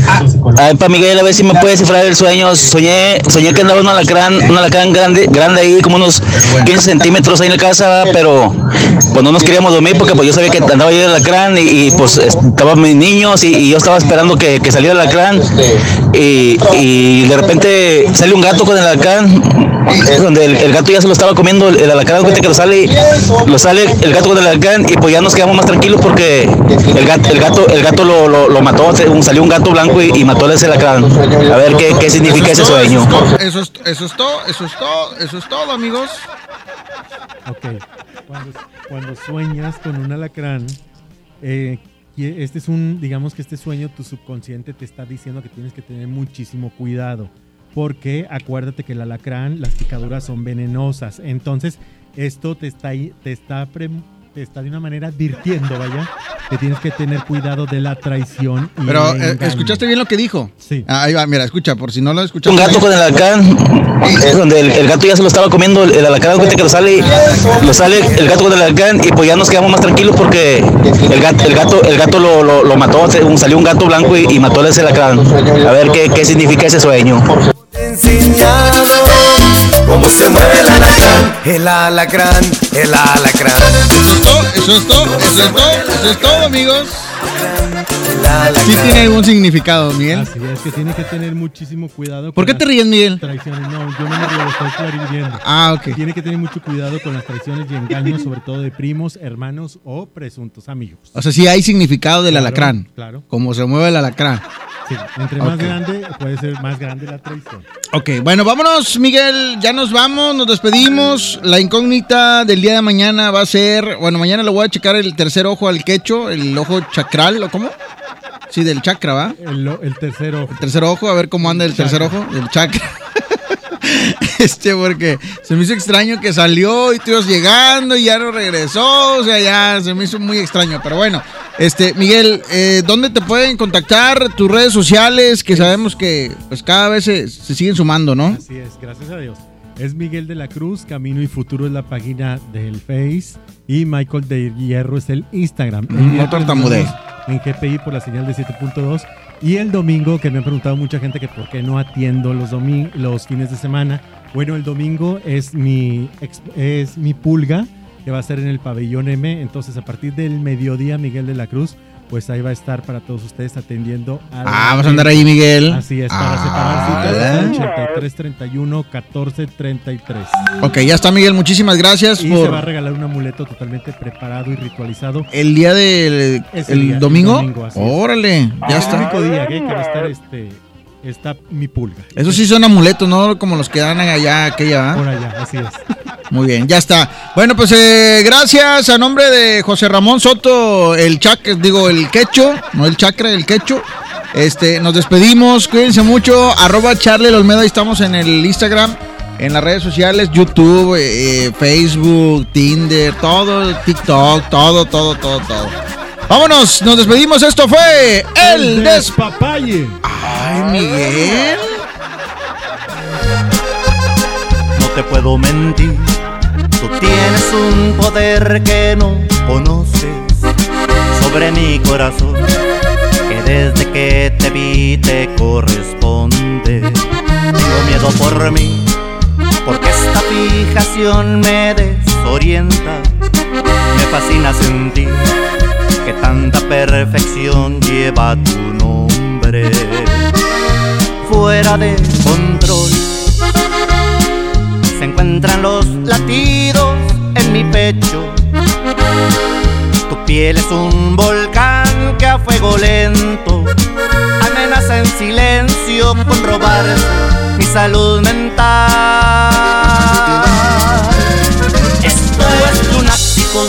Ay, pa Miguel, a ver si me puedes cifrar el sueño. Soñé, soñé que andaba un alacrán, un alacrán grande, grande ahí, como unos 15 centímetros ahí en la casa, pero pues no nos queríamos dormir porque pues yo sabía que andaba ahí el alacrán y, y, pues estaban mis niños y, y yo estaba esperando que, que saliera el alacrán y, y de repente sale un gato con el alacrán donde el, el gato ya se lo estaba comiendo el, alacrán, que lo sale, lo sale el gato con el y pues ya nos quedamos más tranquilos porque el gato, el gato, el gato lo, lo, lo mató, salió un gato blanco y, y mató ese alacrán. A ver qué, qué significa ese sueño. Eso es, eso es todo, eso es todo, eso es todo, amigos. Ok. Cuando, cuando sueñas con un alacrán, eh, este es un, digamos que este sueño, tu subconsciente te está diciendo que tienes que tener muchísimo cuidado. Porque acuérdate que el alacrán, las picaduras son venenosas. Entonces, esto te está, te está, pre- te está de una manera advirtiendo, vaya, que tienes que tener cuidado de la traición. Y Pero, eh. ¿escuchaste bien lo que dijo? Sí. Ah, ahí va, mira, escucha, por si no lo escuchaste. Un gato con el alacrán, donde el, el gato ya se lo estaba comiendo el, el alacrán, cuenta que lo sale, lo sale el gato con el alacrán y pues ya nos quedamos más tranquilos porque el gato, el gato, el gato lo, lo, lo mató, salió un gato blanco y, y mató ese alacrán. A ver qué, qué significa ese sueño. Cómo se mueve el alacrán, el alacrán, el alacrán. Eso es todo, eso es todo, eso es todo, eso es todo, amigos. Sí tiene algún significado, Miguel. Así es que tiene que tener muchísimo cuidado. ¿Por qué te ríes, Miguel? Traiciones. No, yo no me río, estoy clariviendo. Ah, ok. Tiene que tener mucho cuidado con las traiciones y engaños, sobre todo de primos, hermanos o presuntos amigos. O sea, sí hay significado del Claro, alacrán. claro. Como se mueve el alacrán. Sí, entre más grande puede ser más grande la traición. Ok, bueno, vámonos, Miguel. Ya nos vamos, nos despedimos. La incógnita del día de mañana va a ser. Bueno, mañana le voy a checar el tercer ojo al quecho, el ojo chacral, ¿o cómo? Sí, del chakra, ¿va? El, el tercer ojo. El tercer ojo, a ver cómo anda el tercer ojo, el chakra. Este, porque se me hizo extraño que salió y tú ibas llegando y ya no regresó. O sea, ya se me hizo muy extraño. Pero bueno, este, Miguel, eh, ¿dónde te pueden contactar? Tus redes sociales, que sabemos que pues cada vez se, se siguen sumando, ¿no? Así es, gracias a Dios. Es Miguel de la Cruz, Camino y Futuro es la página del Face y Michael de Hierro es el Instagram. El Mm, no estamos En GPI por la señal de 7.2 y el domingo, que me han preguntado mucha gente que por qué no atiendo los, los fines de semana. Bueno, el domingo es mi, es mi pulga que va a ser en el pabellón M. Entonces, a partir del mediodía, Miguel de la Cruz, pues ahí va a estar para todos ustedes atendiendo. a Ah, vamos a andar ahí, Miguel. Así es, para Ah, separar citas ¿verdad? al 83 31 14 33. Ok, ya está, Miguel. Muchísimas gracias Y se por va a regalar un amuleto totalmente preparado y ritualizado. el día del Ese el día, el domingo. domingo, así es. Órale, ya el está. único día que va a estar este está mi pulga. Esos sí son amuletos, ¿no? Como los que dan allá, aquella. ¿ah? Por allá, así es. Muy bien, ya está. Bueno, pues eh, gracias a nombre de José Ramón Soto, el chac, digo, el quecho, no el chacra, el quecho. Este, nos despedimos, cuídense mucho. Arroba Charlie Olmedo, ahí estamos en el Instagram, en las redes sociales, YouTube, eh, eh, Facebook, Tinder, todo, TikTok, todo, todo, todo, todo. Vámonos, nos despedimos. Esto fue El Despapalle. Ay, Miguel. No te puedo mentir, tú tienes un poder que no conoces sobre mi corazón, que desde que te vi te corresponde. Tengo miedo por mí, porque esta fijación me desorienta. Me fascina sentir que tanta perfección lleva tu nombre fuera de control se encuentran los latidos en mi pecho. Tu piel es un volcán que a fuego lento amenaza en silencio con robar mi salud mental. Esto es lunático,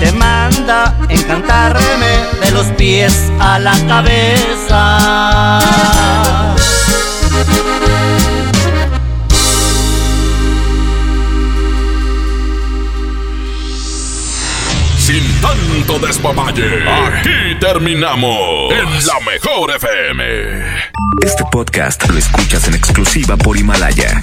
Quien te manda encantarme de los pies a la cabeza. Sin tanto despapalle, aquí terminamos en la mejor FM. Este podcast lo escuchas en exclusiva por Himalaya.